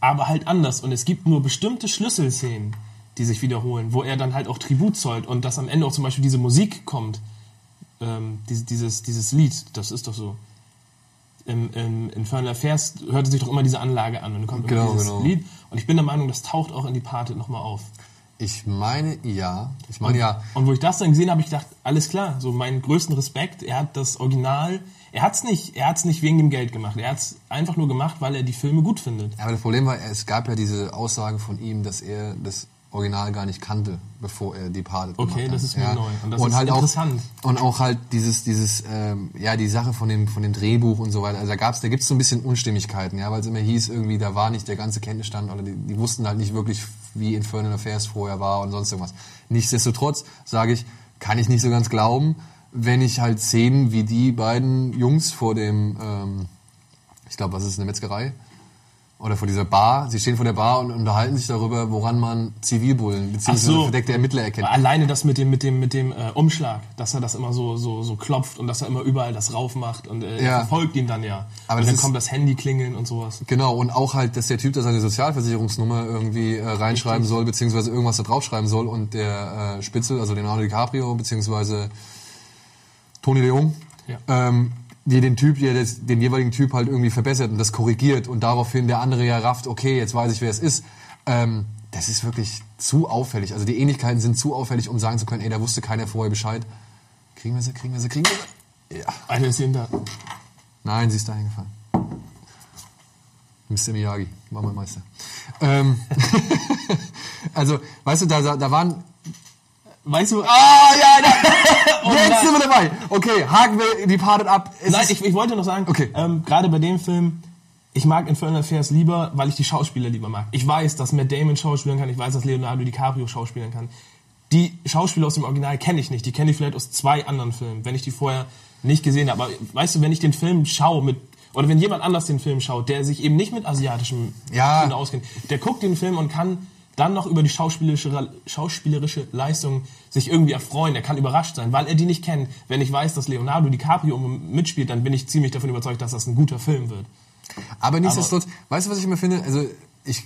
aber halt anders. Und es gibt nur bestimmte Schlüsselszenen, die sich wiederholen, wo er dann halt auch Tribut zollt und dass am Ende auch zum Beispiel diese Musik kommt, ähm, dieses, dieses, dieses Lied, das ist doch so. Im, im Infernal Affairs hörte sich doch immer diese Anlage an und dann kommt Genau, immer dieses genau. Lied. Und ich bin der Meinung, das taucht auch in Departed nochmal auf. Ich meine, ja. Ich meine, ja. Und wo ich das dann gesehen habe, ich gedacht, alles klar, so meinen größten Respekt. Er hat das Original, er hat's nicht, er hat's nicht wegen dem Geld gemacht. Er hat's einfach nur gemacht, weil er die Filme gut findet. Aber das Problem war, es gab ja diese Aussagen von ihm, dass er das Original gar nicht kannte, bevor er Departed Okay, gemacht hat. das ist mir neu. Und das ist halt interessant. Auch, und auch halt dieses, dieses, ähm, ja, die Sache von dem, von dem Drehbuch und so weiter. Also da gab's, da gibt's so ein bisschen Unstimmigkeiten, ja, weil es immer hieß, irgendwie, da war nicht der ganze Kenntnisstand oder die, die wussten halt nicht wirklich, wie Infernal Affairs vorher war und sonst irgendwas. Nichtsdestotrotz sage ich, kann ich nicht so ganz glauben, wenn ich halt Szenen wie die beiden Jungs vor dem, ähm, ich glaube, was ist eine Metzgerei? Oder vor dieser Bar. Sie stehen vor der Bar und unterhalten sich darüber, woran man Zivilbullen bzw. verdeckte Ermittler erkennt. Alleine das mit dem, mit dem, mit dem äh, Umschlag, dass er das immer so, so, so klopft und dass er immer überall das rauf macht und äh, er Ja. verfolgt ihn dann ja. Aber und dann kommt das Handy klingeln und sowas. Genau, und auch halt, dass der Typ da seine Sozialversicherungsnummer irgendwie äh, reinschreiben soll, beziehungsweise irgendwas da draufschreiben soll und der äh, Spitzel, also Leonardo DiCaprio, beziehungsweise Tony Leung, Ja. ähm, die den Typ, der das, den jeweiligen Typ halt irgendwie verbessert und das korrigiert und daraufhin der andere ja rafft, okay, jetzt weiß ich, wer es ist. Ähm, das ist wirklich zu auffällig. Also die Ähnlichkeiten sind zu auffällig, um sagen zu können, ey, da wusste keiner vorher Bescheid. Kriegen wir sie, kriegen wir sie, kriegen wir sie? Ja. Eine ist hinter. Nein, sie ist da hingefallen. Mr. Miyagi, war mein Meister. Ähm, also, weißt du, da, da waren... Weißt du, Ah, ja, ja, jetzt nein. sind wir dabei. Okay, haken wir die Parted ab. Es Nein, ich, ich wollte noch sagen, Okay. ähm, gerade bei dem Film, ich mag Infernal Affairs lieber, weil ich die Schauspieler lieber mag. Ich weiß, dass Matt Damon schauspielern kann, ich weiß, dass Leonardo DiCaprio schauspielern kann. Die Schauspieler aus dem Original kenne ich nicht. Die kenne ich vielleicht aus zwei anderen Filmen, wenn ich die vorher nicht gesehen habe. Aber weißt du, wenn ich den Film schaue mit oder wenn jemand anders den Film schaut, der sich eben nicht mit asiatischem Ja. Auskennt, der guckt den Film und kann dann noch über die schauspielerische, schauspielerische Leistung sich irgendwie erfreuen. Er kann überrascht sein, weil er die nicht kennt. Wenn ich weiß, dass Leonardo DiCaprio mitspielt, dann bin ich ziemlich davon überzeugt, dass das ein guter Film wird. Aber nichtsdestotrotz, weißt du, was ich immer finde? Also, ich,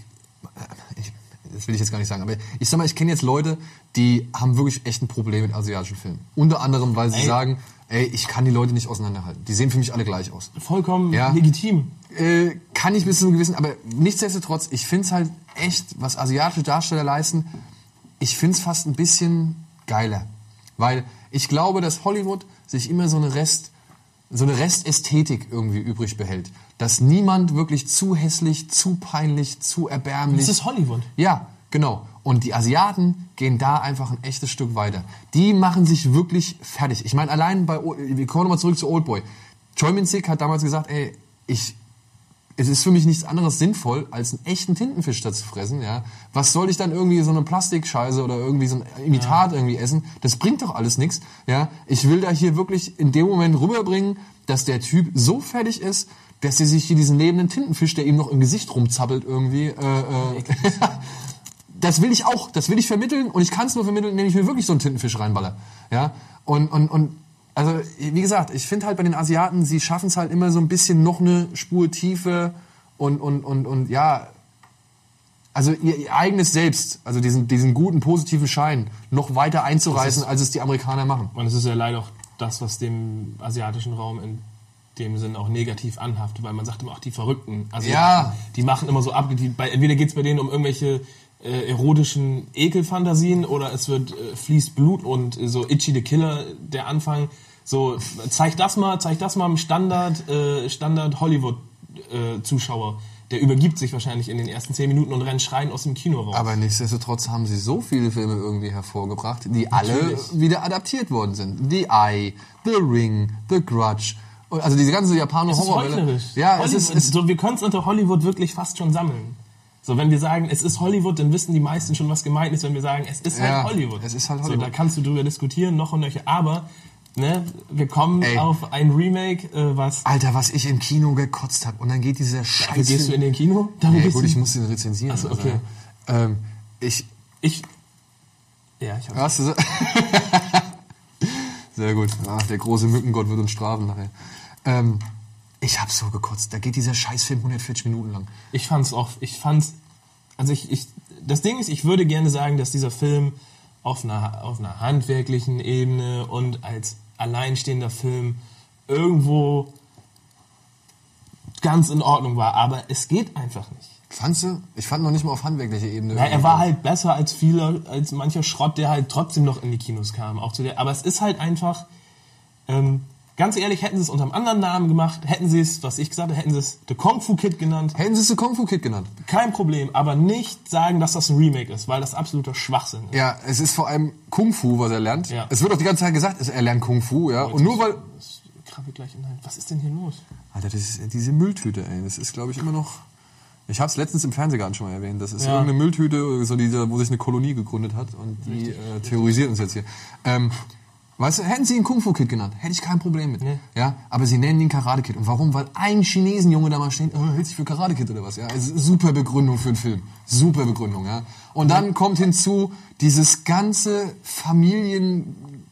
ich das will ich jetzt gar nicht sagen, aber ich sag mal, ich kenne jetzt Leute, die haben wirklich echt ein Problem mit asiatischen Filmen. Unter anderem, weil sie Ey. sagen, ey, ich kann die Leute nicht auseinanderhalten. Die sehen für mich alle gleich aus. Vollkommen Ja. legitim. Äh, kann ich bis zu einem gewissen, aber nichtsdestotrotz, ich finde es halt echt, was asiatische Darsteller leisten, ich finde es fast ein bisschen geiler. Weil ich glaube, dass Hollywood sich immer so eine Rest, so eine Restästhetik irgendwie übrig behält. Dass niemand wirklich zu hässlich, zu peinlich, zu erbärmlich. Das ist Hollywood. Ja, genau. Und die Asiaten gehen da einfach ein echtes Stück weiter. Die machen sich wirklich fertig. Ich meine, allein bei, wir kommen nochmal zurück zu Oldboy. Choi Min-sik hat damals gesagt, ey, ich, es ist für mich nichts anderes sinnvoll, als einen echten Tintenfisch da zu fressen, ja. Was soll ich dann irgendwie so eine Plastikscheiße oder irgendwie so ein Imitat irgendwie essen? Das bringt doch alles nichts, ja. Ich will da hier wirklich in dem Moment rüberbringen, dass der Typ so fertig ist, dass er sich hier diesen lebenden Tintenfisch, der ihm noch im Gesicht rumzappelt irgendwie, äh, äh, das will ich auch, das will ich vermitteln und ich kann es nur vermitteln, indem ich mir wirklich so einen Tintenfisch reinballer. Ja? Und, und, und also, wie gesagt, ich finde halt bei den Asiaten, sie schaffen es halt immer so ein bisschen noch eine Spur Tiefe und, und, und, und ja, also ihr, ihr eigenes Selbst, also diesen, diesen guten, positiven Schein noch weiter einzureißen, als es die Amerikaner machen. Und es ist ja leider auch das, was dem asiatischen Raum in dem Sinn auch negativ anhaftet, weil man sagt immer auch die Verrückten. Also Ja. die machen immer so ab, die, bei, entweder geht es bei denen um irgendwelche äh, erotischen Ekelfantasien oder es wird äh, fließt Blut und äh, so Itchy the Killer, der Anfang, so zeig das mal, zeig das mal im Standard, äh, Standard Hollywood äh, Zuschauer. Der übergibt sich wahrscheinlich in den ersten zehn Minuten und rennt schreien aus dem Kino raus. Aber nichtsdestotrotz haben sie so viele Filme irgendwie hervorgebracht, die alle Natürlich. wieder adaptiert worden sind. The Eye, The Ring, The Grudge. Also diese ganze Es Japano-Horrorwelle. heuchlerisch. Ja, es Hollywood, ist, es, so, wir können es unter Hollywood wirklich fast schon sammeln. So, wenn wir sagen, es ist Hollywood, dann wissen die meisten schon, was gemeint ist, wenn wir sagen, es ist Ja, halt Hollywood. es ist halt So, Hollywood. da kannst du drüber diskutieren, noch und nöcher. Aber, ne, wir kommen Ey. auf ein Remake, äh, was. Alter, was ich im Kino gekotzt habe. Und dann geht dieser Dafür Scheiß. gehst du in den Kino? Dafür ja, gut, ich muss den rezensieren. Ach so, okay. Also, ähm, ich. ich. Ja, ich du so? Sehr gut. Ach, der große Mückengott wird uns strafen nachher. Ähm, ich hab so gekotzt. Da geht dieser Scheißfilm 140 Minuten lang. ich fand's auch, ich fand's, also ich, ich, das Ding ist, ich würde gerne sagen, dass dieser Film auf einer, auf einer handwerklichen Ebene und als alleinstehender Film irgendwo ganz in Ordnung war, aber es geht einfach nicht. Fandst du? Ich fand noch nicht mal auf handwerklicher Ebene. Ja, er war halt besser als viele, als mancher Schrott, der halt trotzdem noch in die Kinos kam. Auch zu der, aber es ist halt einfach, ähm, ganz ehrlich, hätten sie es unter einem anderen Namen gemacht, hätten sie es, was ich gesagt habe, hätten sie es The Kung Fu Kid genannt, Hätten sie es The Kung Fu Kid genannt? kein Problem, aber nicht sagen, dass das ein Remake ist, weil das absoluter Schwachsinn ist. Ja, es ist vor allem Kung Fu, was er lernt. Ja. Es wird auch die ganze Zeit gesagt, er lernt Kung Fu, ja. Und nur weil. Das krabbelt gleich in den- Was ist denn hier los? Alter, das ist diese Mülltüte, ey. Das ist, glaube ich, immer noch. Ich habe es letztens im Fernsehgarten schon mal erwähnt. Das ist Ja. irgendeine Mülltüte, so diese, wo sich eine Kolonie gegründet hat und die äh, terrorisiert uns jetzt hier. Ähm, weißt du, hätten sie ihn Kung Fu Kid genannt, hätte ich kein Problem mit. Nee. Ja, aber sie nennen ihn Karate Kid. Und warum? Weil ein Chinesenjunge da mal steht, oh, hält sich für Karate Kid oder was? Ja, es ist super Begründung für einen Film. Super Begründung, ja. Und dann kommt hinzu dieses ganze Familien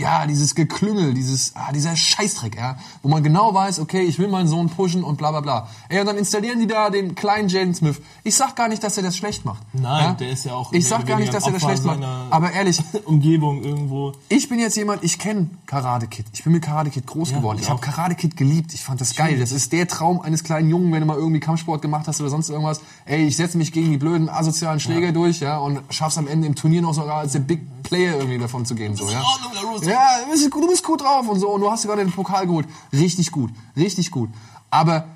ja, dieses Geklüngel, dieses, ah, dieser Scheißdreck, ja, wo man genau weiß, okay, ich will meinen Sohn pushen und bla bla bla. Ey, und dann installieren die da den kleinen Jaden Smith. Ich sag gar nicht, dass er das schlecht macht. Nein, ja? der ist ja auch Ich sag gar nicht, dass er das schlecht macht. Aber ehrlich, Umgebung irgendwo. ich bin jetzt jemand, ich kenne Karate Kid. Ich bin mit Karate Kid groß Ja, geworden. ich Ich habe. Karate Kid geliebt. Ich fand das geil. Das ist der Traum eines kleinen Jungen, wenn du mal irgendwie Kampfsport gemacht hast oder sonst irgendwas. Ey, ich setze mich gegen die blöden asozialen Schläger durch, ja, und schaff's am Ende im Turnier noch sogar als der Big Player irgendwie davon zu gehen, so, ja. Ja, du bist, gut drauf und so und du hast sogar den Pokal geholt. Richtig gut, richtig gut. Aber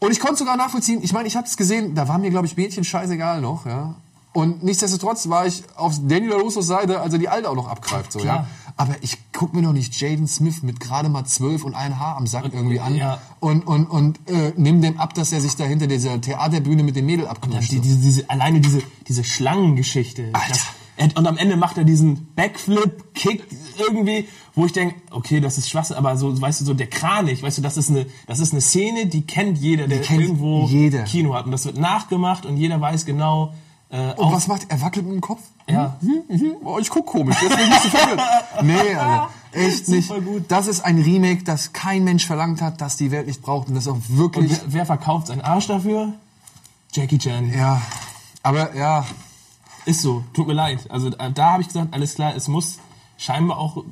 und ich konnte sogar nachvollziehen. Ich meine, ich habe es gesehen. Da war mir glaube ich Mädchen scheißegal noch, ja. Und nichtsdestotrotz war ich auf Daniel Russos Seite, als er die Alte auch noch abgreift, so, ja. Klar. Aber ich guck mir doch nicht Jaden Smith mit gerade mal zwölf und ein Haar am Sack irgendwie an ja. und und und äh, nimm dem ab, dass er sich da hinter dieser Theaterbühne mit dem Mädel Ja, abknutscht. die, diese, diese, alleine diese, diese Schlangengeschichte. Alter. Das, und am Ende macht er diesen Backflip-Kick irgendwie, wo ich denke, okay, das ist Schwachsinn, aber so, weißt du, so der Kranich, weißt du, das ist eine, das ist eine Szene, die kennt jeder, der kennt irgendwo jeder. Kino hat. Und das wird nachgemacht und jeder weiß genau, äh, Und was macht er? wackelt mit dem Kopf? Ja. Mhm, mhm. Oh, ich guck komisch. Jetzt bin ich nicht so verwirrt. Nee, Alter. Echt Super nicht. gut. Das ist ein Remake, das kein Mensch verlangt hat, das die Welt nicht braucht und das auch und wirklich. wer, wer verkauft seinen Arsch dafür? Jackie Chan. Ja. Aber ja, Ist so, tut mir leid. Also äh, da habe ich gesagt, alles klar, es muss scheinbar auch,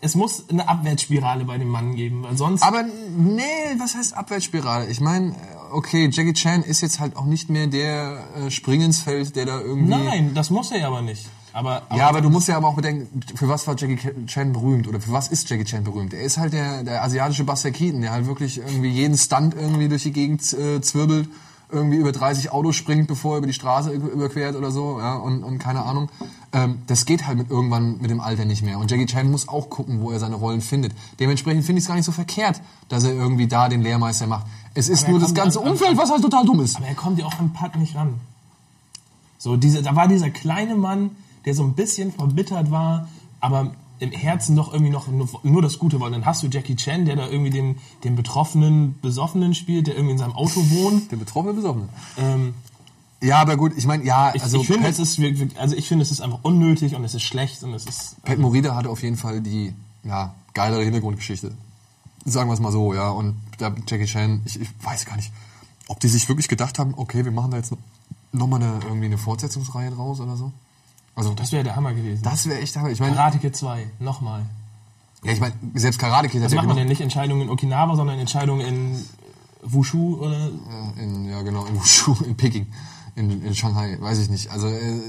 es muss eine Abwärtsspirale bei dem Mann geben, weil sonst... aber nee, was heißt Abwärtsspirale? Ich meine, okay, Jackie Chan ist jetzt halt auch nicht mehr der äh, Spring ins Feld, der da irgendwie. Nein, das muss er ja aber nicht. Aber, aber Ja, aber du musst ja aber auch bedenken, für was war Jackie Chan berühmt oder für was ist Jackie Chan berühmt? Er ist halt der, der asiatische Buster Keaton, der halt wirklich irgendwie jeden Stunt irgendwie durch die Gegend äh, zwirbelt, irgendwie über 30 Autos springt, bevor er über die Straße über- überquert oder so, ja, und, und keine Ahnung. Ähm, das geht halt mit irgendwann mit dem Alter nicht mehr. Und Jackie Chan muss auch gucken, wo er seine Rollen findet. Dementsprechend finde ich es gar nicht so verkehrt, dass er irgendwie da den Lehrmeister macht. Es ist nur das ganze an- an- Umfeld, was halt total dumm ist. aber er kommt ja auch am Putt nicht ran. So, diese, da war dieser kleine Mann, der so ein bisschen verbittert war, aber im Herzen doch irgendwie noch nur, das Gute wollte. Dann hast du Jackie Chan, der da irgendwie den, den betroffenen Besoffenen spielt, der irgendwie in seinem Auto wohnt. Der betroffene Besoffene. Ähm, Ja, aber gut, ich meine, ja, ich, also ich finde, es ist wirklich, also ich finde, es ist einfach unnötig und es ist schlecht und es ist Pat Morita hatte auf jeden Fall die ja, geilere Hintergrundgeschichte. Sagen wir es mal so, ja. Und da Jackie Chan, ich, ich weiß gar nicht, ob die sich wirklich gedacht haben, okay, wir machen da jetzt nochmal eine, irgendwie eine Fortsetzungsreihe draus oder so. Also das, das wäre der Hammer gewesen. das wäre echt Hammer. Ich meine, Karate Kid 2, nochmal. ja, ich meine, selbst Karate Kid ja macht man denn nicht Entscheidungen in Okinawa, sondern Entscheidungen in Wushu oder Ja, in, ja genau, in Wushu, in Peking, in, in Shanghai, weiß ich nicht. Also, äh,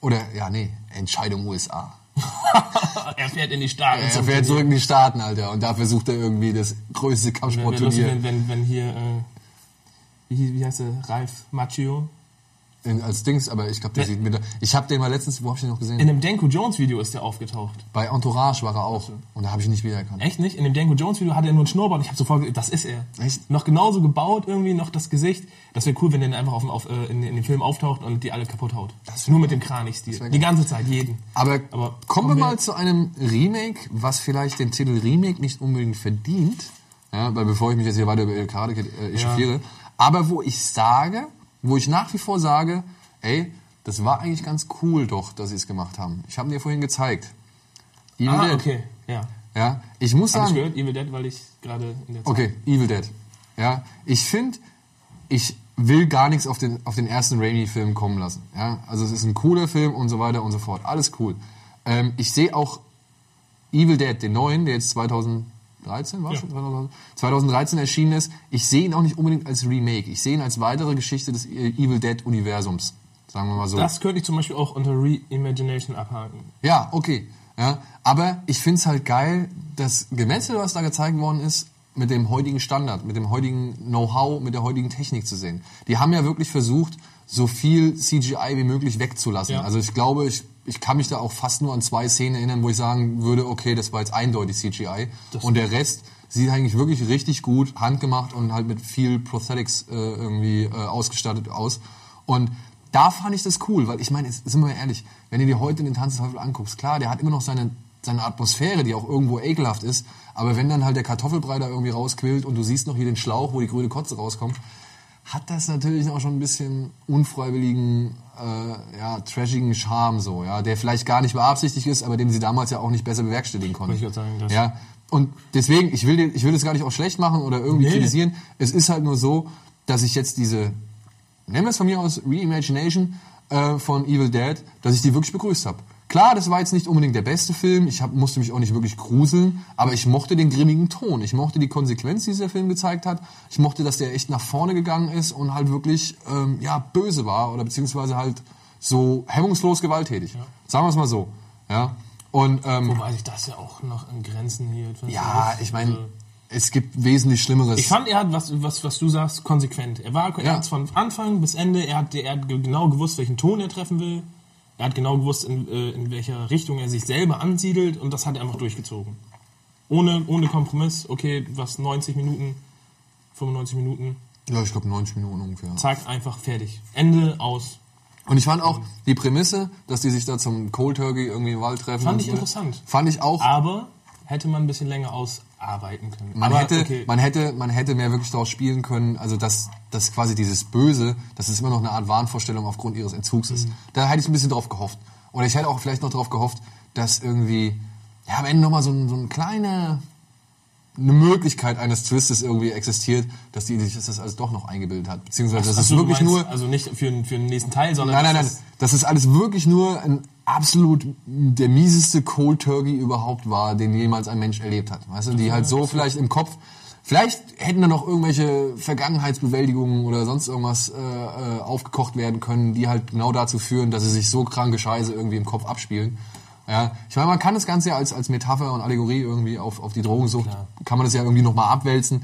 oder, ja, nee, Entscheidung USA. er fährt in die Staaten. Er fährt zurück in die Staaten, Alter, und da versucht er irgendwie das größte Kampfsportturnier. wenn, wenn, wenn hier, äh, wie, wie heißt der, Ralf Macchio? In, als Dings, aber ich glaube, der sieht mir. Ich habe den mal letztens, wo habe ich den noch gesehen? In dem Denko Jones Video ist der aufgetaucht. Bei Entourage war er auch. Und da habe ich ihn nicht wiedererkannt. Echt nicht? In dem Denko Jones Video hat er nur ein Schnurrbart ich habe sofort das ist er. Echt? Noch genauso gebaut irgendwie, noch das Gesicht. Das wäre cool, wenn der dann einfach auf, auf, äh, in, in dem Film auftaucht und die alle kaputt haut. Das nur mit dem Kranich-Stil. Die geil. ganze Zeit, jeden. Aber, Aber kommen wir mal zu einem Remake, was vielleicht den Titel Remake nicht unbedingt verdient. Ja, weil bevor ich mich jetzt hier weiter über Karate äh, echauffiere. Aber wo ich sage, wo ich nach wie vor sage, ey, das war eigentlich ganz cool doch, dass sie es gemacht haben. Ich habe dir vorhin gezeigt. Evil Ah, Dead. okay. Ja. Ja, ich muss Hab ich sagen, gehört, Evil Dead, weil ich gerade in der Zeit... Okay, Evil Dead. Ja, ich finde, ich will gar nichts auf den, auf den ersten Raimi-Film kommen lassen. Ja? Also es ist ein cooler Film und so weiter und so fort. Alles cool. Ähm, ich sehe auch Evil Dead, den neuen, der jetzt 2013 war Ja. schon? 2013 erschienen ist. Ich sehe ihn auch nicht unbedingt als Remake. Ich sehe ihn als weitere Geschichte des äh, Evil Dead-Universums. Sagen wir mal so. Das könnte ich zum Beispiel auch unter Reimagination abhaken. Ja, okay. Ja, aber ich find's halt geil, das Gemetzel, was da gezeigt worden ist, mit dem heutigen Standard, mit dem heutigen Know-how, mit der heutigen Technik zu sehen. Die haben ja wirklich versucht, so viel CGI wie möglich wegzulassen. Ja. Also ich glaube, ich, ich kann mich da auch fast nur an zwei Szenen erinnern, wo ich sagen würde, okay, das war jetzt eindeutig CGI. Das- und der Rest sieht eigentlich wirklich richtig gut, handgemacht und halt mit viel Prosthetics äh, irgendwie äh, ausgestattet aus. Und da fand ich das cool, weil ich meine, sind wir mal ehrlich, wenn du dir heute den Tanz des Teufels anguckst, klar, der hat immer noch seine, seine Atmosphäre, die auch irgendwo ekelhaft ist, aber wenn dann halt der Kartoffelbrei da irgendwie rausquillt und du siehst noch hier den Schlauch, wo die grüne Kotze rauskommt, hat das natürlich auch schon ein bisschen unfreiwilligen, äh, ja, trashigen Charme so, ja, der vielleicht gar nicht beabsichtigt ist, aber den sie damals ja auch nicht besser bewerkstelligen konnten. Ich sagen, das- ja, und deswegen, ich will, den, ich will das gar nicht auch schlecht machen oder irgendwie Nee. kritisieren. Es ist halt nur so, dass ich jetzt diese, nennen wir es von mir aus, Reimagination äh, von Evil Dead, dass ich die wirklich begrüßt habe. Klar, das war jetzt nicht unbedingt der beste Film, ich hab, musste mich auch nicht wirklich gruseln, aber ich mochte den grimmigen Ton, ich mochte die Konsequenz, die dieser Film gezeigt hat, ich mochte, dass der echt nach vorne gegangen ist und halt wirklich ähm, ja, böse war oder beziehungsweise halt so hemmungslos gewalttätig. Sagen wir es mal so. Ja? Und ähm, Wobei sich das ja auch noch in Grenzen hielt. ja, ich meine, Also, es gibt wesentlich Schlimmeres. ich fand, er hat, was, was, was du sagst, konsequent. Er war er Ja. von Anfang bis Ende, er hat, er hat ge- genau gewusst, welchen Ton er treffen will. Er hat genau gewusst, in, äh, in welcher Richtung er sich selber ansiedelt und das hat er einfach durchgezogen. Ohne, ohne Kompromiss, okay, was 90 Minuten, 95 Minuten, ja, ich glaube 90 Minuten ungefähr. zack, einfach fertig. Ende, aus. Und ich fand auch die Prämisse, dass die sich da zum Cold Turkey irgendwie im Wald treffen. Fand ich so, interessant. Fand ich auch. Aber hätte man ein bisschen länger ausarbeiten können. Man Aber, hätte, okay. man hätte, man hätte mehr wirklich daraus spielen können, also dass, dass quasi dieses Böse, dass es immer noch eine Art Wahnvorstellung aufgrund ihres Entzugs ist. Mhm. Da hätte ich ein bisschen drauf gehofft. Oder ich hätte auch vielleicht noch darauf gehofft, dass irgendwie, ja, am Ende nochmal so ein, so ein kleiner, eine Möglichkeit eines Twistes irgendwie existiert, dass die sich das alles doch noch eingebildet hat. Beziehungsweise, dass Ach es so, du wirklich meinst, nur, Also nicht für, den- für den nächsten Teil, sondern. Nein, nein, nein. Dass es alles wirklich nur ein absolut der mieseste Cold Turkey überhaupt war, den jemals ein Mensch erlebt hat. Weißt du, die halt so vielleicht im Kopf. Vielleicht hätten da noch irgendwelche Vergangenheitsbewältigungen oder sonst irgendwas äh, äh, aufgekocht werden können, die halt genau dazu führen, dass sie sich so kranke Scheiße irgendwie im Kopf abspielen. Ja, ich meine, man kann das Ganze ja als, als Metapher und Allegorie irgendwie auf, auf die Drogensucht, Klar. kann man das ja irgendwie nochmal abwälzen.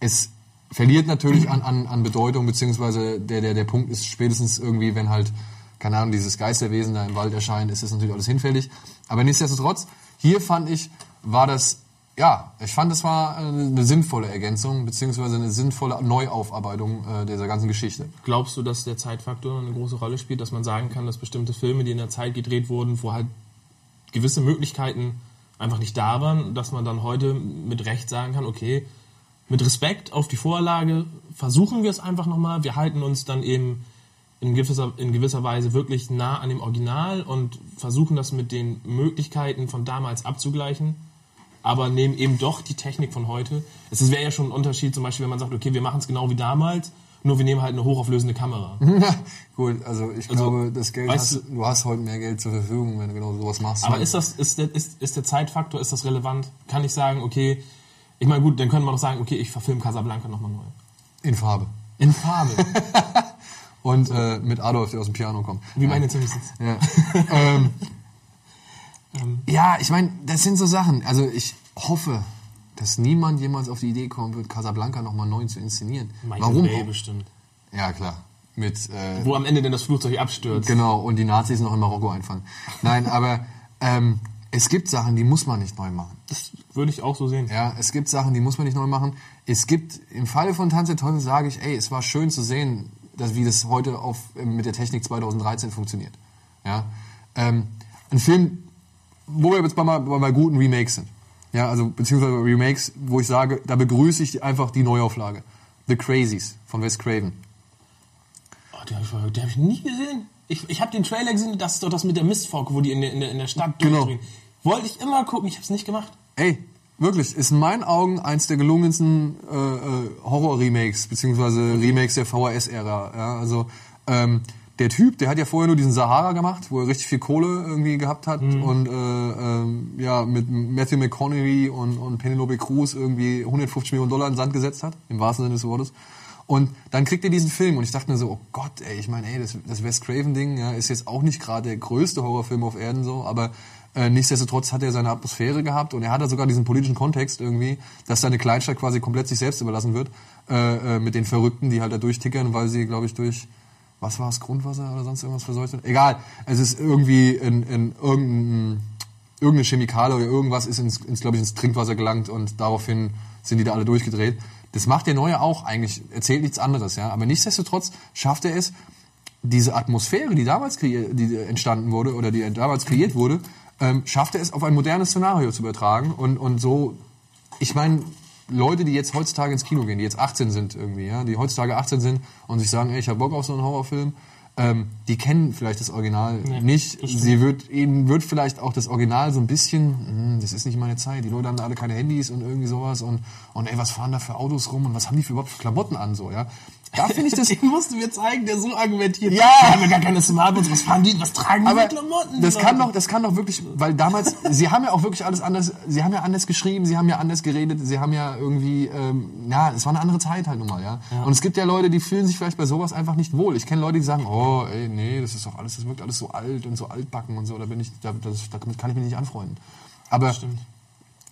Es verliert natürlich an, an, an Bedeutung, beziehungsweise der, der, der Punkt ist spätestens irgendwie, wenn halt, keine Ahnung, dieses Geisterwesen da im Wald erscheint, ist das natürlich alles hinfällig. Aber nichtsdestotrotz, hier fand ich, war das, ja, ich fand, das war eine sinnvolle Ergänzung, beziehungsweise eine sinnvolle Neuaufarbeitung äh, dieser ganzen Geschichte. Glaubst du, dass der Zeitfaktor eine große Rolle spielt, dass man sagen kann, dass bestimmte Filme, die in der Zeit gedreht wurden, wo halt gewisse Möglichkeiten einfach nicht da waren, dass man dann heute mit Recht sagen kann, okay, mit Respekt auf die Vorlage versuchen wir es einfach nochmal. Wir halten uns dann eben in gewisser, in gewisser Weise wirklich nah an dem Original und versuchen das mit den Möglichkeiten von damals abzugleichen, aber nehmen eben doch die Technik von heute. Es wäre ja schon ein Unterschied, zum Beispiel, wenn man sagt, okay, wir machen es genau wie damals, nur wir nehmen halt eine hochauflösende Kamera. Gut, also ich Also, glaube, das Geld hast, du hast heute mehr Geld zur Verfügung, wenn du genau sowas machst. Aber ist das, ist der, ist, ist der Zeitfaktor, ist das relevant? Kann ich sagen, okay, ich meine, gut, dann könnte man doch sagen, okay, ich verfilme Casablanca nochmal neu. in Farbe. In Farbe. Und äh, mit Adolf, der aus dem Piano kommt. Wie meine Simpsons. Ja. ähm, Ähm. ja, ich meine, das sind so Sachen. Also ich hoffe, dass niemand jemals auf die Idee kommen wird, Casablanca nochmal neu zu inszenieren. Michael Warum? Bay bestimmt. Ja, klar. Mit, äh, Wo am Ende denn das Flugzeug abstürzt. genau, und die Nazis noch in Marokko einfangen. Nein, aber ähm, es gibt Sachen, die muss man nicht neu machen. Das würde ich auch so sehen. Ja, es gibt Sachen, die muss man nicht neu machen. Es gibt, im Falle von Tanz der Teufel sage ich, ey, es war schön zu sehen, dass, wie das heute auf, mit der Technik 2013 funktioniert. Ja, ähm, ein Film, wo wir jetzt bei mal, bei mal guten Remakes sind. Ja, also, beziehungsweise Remakes, wo ich sage, da begrüße ich einfach die Neuauflage. The Crazies von Wes Craven. Oh, den habe ich, hab ich nie gesehen. Ich, ich habe den Trailer gesehen, das ist doch das mit der Mistfolge, wo die in der, in der, in der Stadt Genau. Wollte ich immer gucken, ich habe es nicht gemacht. Ey, Wirklich, ist in meinen Augen eins der gelungensten äh, äh, Horror-Remakes, beziehungsweise Remakes der VHS-Ära. Ja, also ähm, der Typ, der hat ja vorher nur diesen Sahara gemacht, wo er richtig viel Kohle irgendwie gehabt hat und äh, ähm, ja mit Matthew McConaughey und, und Penelope Cruz irgendwie 150 Millionen Dollar in den Sand gesetzt hat, im wahrsten Sinne des Wortes. Und dann kriegt er diesen Film und ich dachte mir so, oh Gott, ey, ich meine, ey, das, das Wes Craven-Ding ja, ist jetzt auch nicht gerade der größte Horrorfilm auf Erden so, aber äh, nichtsdestotrotz hat er seine Atmosphäre gehabt und er hat da sogar diesen politischen Kontext irgendwie, dass seine Kleinstadt quasi komplett sich selbst überlassen wird äh, äh, mit den Verrückten, die halt da durchtickern, weil sie, glaube ich, durch was war es, Grundwasser oder sonst irgendwas verseucht? Egal, es ist irgendwie in, in irgendein, irgendeine Chemikale oder irgendwas ist ins, ins glaube ich, ins Trinkwasser gelangt und daraufhin sind die da alle durchgedreht. Das macht der Neue auch eigentlich, erzählt nichts anderes, ja. Aber nichtsdestotrotz schafft er es, diese Atmosphäre, die damals die entstanden wurde oder die damals kreiert wurde, ähm, schafft er es, auf ein modernes Szenario zu übertragen und, und so, ich meine, Leute, die jetzt heutzutage ins Kino gehen, die jetzt 18 sind irgendwie, ja, die heutzutage 18 sind und sich sagen, ey, ich hab Bock auf so einen Horrorfilm, ähm, die kennen vielleicht das Original Nee, nicht. das. Sie wird, ihnen wird vielleicht auch das Original so ein bisschen, hm, das ist nicht meine Zeit. Die Leute haben da alle keine Handys und irgendwie sowas und, und ey, was fahren da für Autos rum und was haben die für überhaupt für Klamotten an, so, ja. Da finde ich das, Den musst du mir zeigen, der so argumentiert. Ja. Wir haben ja gar keine Smartphones. Was fahren die? Was tragen die aber für Klamotten? das die kann doch, das kann doch wirklich, weil damals, sie haben ja auch wirklich alles anders, sie haben ja anders geschrieben, sie haben ja anders geredet, sie haben ja irgendwie, ähm, ja, es war eine andere Zeit halt nun mal, ja? Und es gibt ja Leute, die fühlen sich vielleicht bei sowas einfach nicht wohl. Ich kenne Leute, die sagen, oh, ey, nee, das ist doch alles, das wirkt alles so alt und so altbacken und so, da bin ich, da, das, damit kann ich mich nicht anfreunden. Aber Stimmt.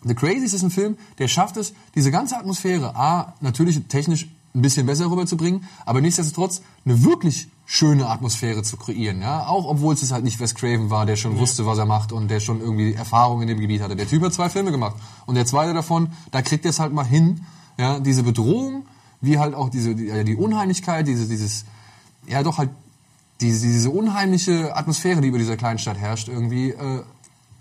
The Crazies ist ein Film, der schafft es, diese ganze Atmosphäre, A, natürlich technisch ein bisschen besser rüberzubringen, aber nichtsdestotrotz eine wirklich schöne Atmosphäre zu kreieren, ja. Auch obwohl es halt nicht Wes Craven war, der schon wusste, was er macht und der schon irgendwie Erfahrung in dem Gebiet hatte. Der Typ hat zwei Filme gemacht. Und der zweite davon, da kriegt er es halt mal hin, ja, diese Bedrohung, wie halt auch diese, die, ja, die Unheimlichkeit, diese, dieses, ja doch halt, diese, diese unheimliche Atmosphäre, die über dieser kleinen Stadt herrscht, irgendwie, äh,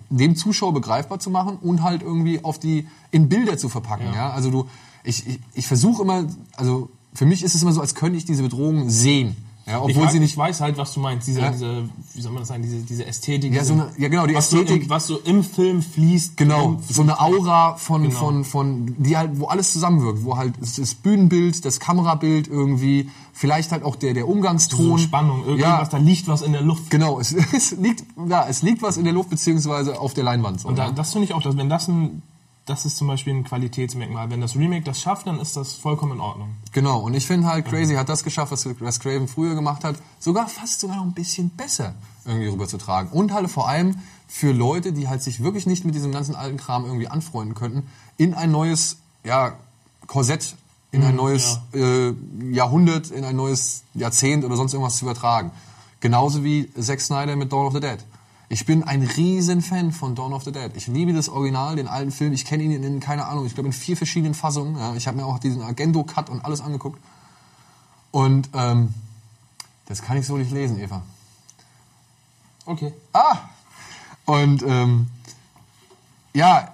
dem Zuschauer begreifbar zu machen und halt irgendwie auf die in Bilder zu verpacken. Ja. Also du, ich, ich, ich versuche immer, also für mich ist es immer so, als könnte ich diese Bedrohung sehen. Ja, Ich, obwohl mag, sie nicht. ich weiß halt, was du meinst. Diese, Ja. diese wie soll man das sagen, diese, diese Ästhetik. Ja, so eine- ja, genau, die was So Ästhetik. im, was so im Film fließt. Genau, im- so eine Aura von, Genau. von, von, die halt, wo alles zusammenwirkt, wo halt das, Bühnenbild, das Kamerabild irgendwie, vielleicht halt auch der, der so Umgangston. Spannung. Irgendwas, da liegt was in der Luft. Genau, es, es liegt, ja, es liegt was in der Luft beziehungsweise auf der Leinwand. So, Und da, ja. das finde ich auch, dass wenn das ein, das ist zum Beispiel ein Qualitätsmerkmal. Wenn das Remake das schafft, dann ist das vollkommen in Ordnung. Genau, und ich finde halt, Crazy hat das geschafft, was Wes Craven früher gemacht hat, sogar fast sogar noch ein bisschen besser irgendwie rüberzutragen. Und halt vor allem für Leute, die halt sich wirklich nicht mit diesem ganzen alten Kram irgendwie anfreunden könnten, in ein neues, ja, Korsett, in ein neues äh, Jahrhundert, in ein neues Jahrzehnt oder sonst irgendwas zu übertragen. Genauso wie Zack Snyder mit Dawn of the Dead. Ich bin ein riesen Fan von Dawn of the Dead. Ich liebe das Original, den alten Film. Ich kenne ihn in, in, keine Ahnung, ich glaube in vier verschiedenen Fassungen. Ja. Ich habe mir auch diesen Agendo-Cut und alles angeguckt. Und ähm, das kann ich so nicht lesen, Eva. Okay. Ah! Und ähm, ja,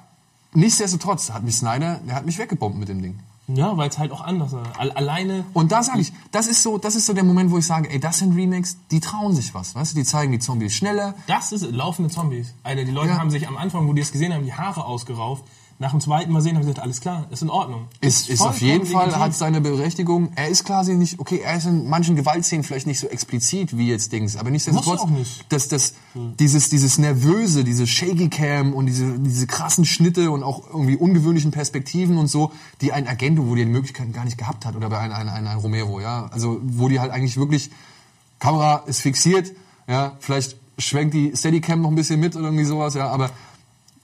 nichtsdestotrotz hat mich Snyder, der hat mich weggebombt mit dem Ding. Ja, weil es halt auch anders ist. Al- Alleine Und da sage ich, das ist so, das ist so der Moment, wo ich sage, ey, das sind Remakes, die trauen sich was, weißt du, die zeigen die Zombies schneller. Das ist laufende Zombies. Alter, die Leute Ja. haben sich am Anfang, wo die es gesehen haben, die Haare ausgerauft. Nach dem zweiten Mal sehen haben sie gesagt, alles klar, ist in Ordnung. Ist, ist auf jeden Fall, hat seine Berechtigung. Er ist quasi nicht, okay, er ist in manchen Gewaltszenen vielleicht nicht so explizit wie jetzt Dings, aber nichtsdestotrotz, Muss auch nicht. dass das, dieses, dieses nervöse, diese Shaky Cam und diese, diese krassen Schnitte und auch irgendwie ungewöhnlichen Perspektiven und so, die ein Agento, wo die die Möglichkeiten gar nicht gehabt hat, oder bei einem, einem, einem, einem Romero, ja, also, wo die halt eigentlich wirklich, Kamera ist fixiert, ja, vielleicht schwenkt die Steadicam noch ein bisschen mit oder irgendwie sowas, ja, aber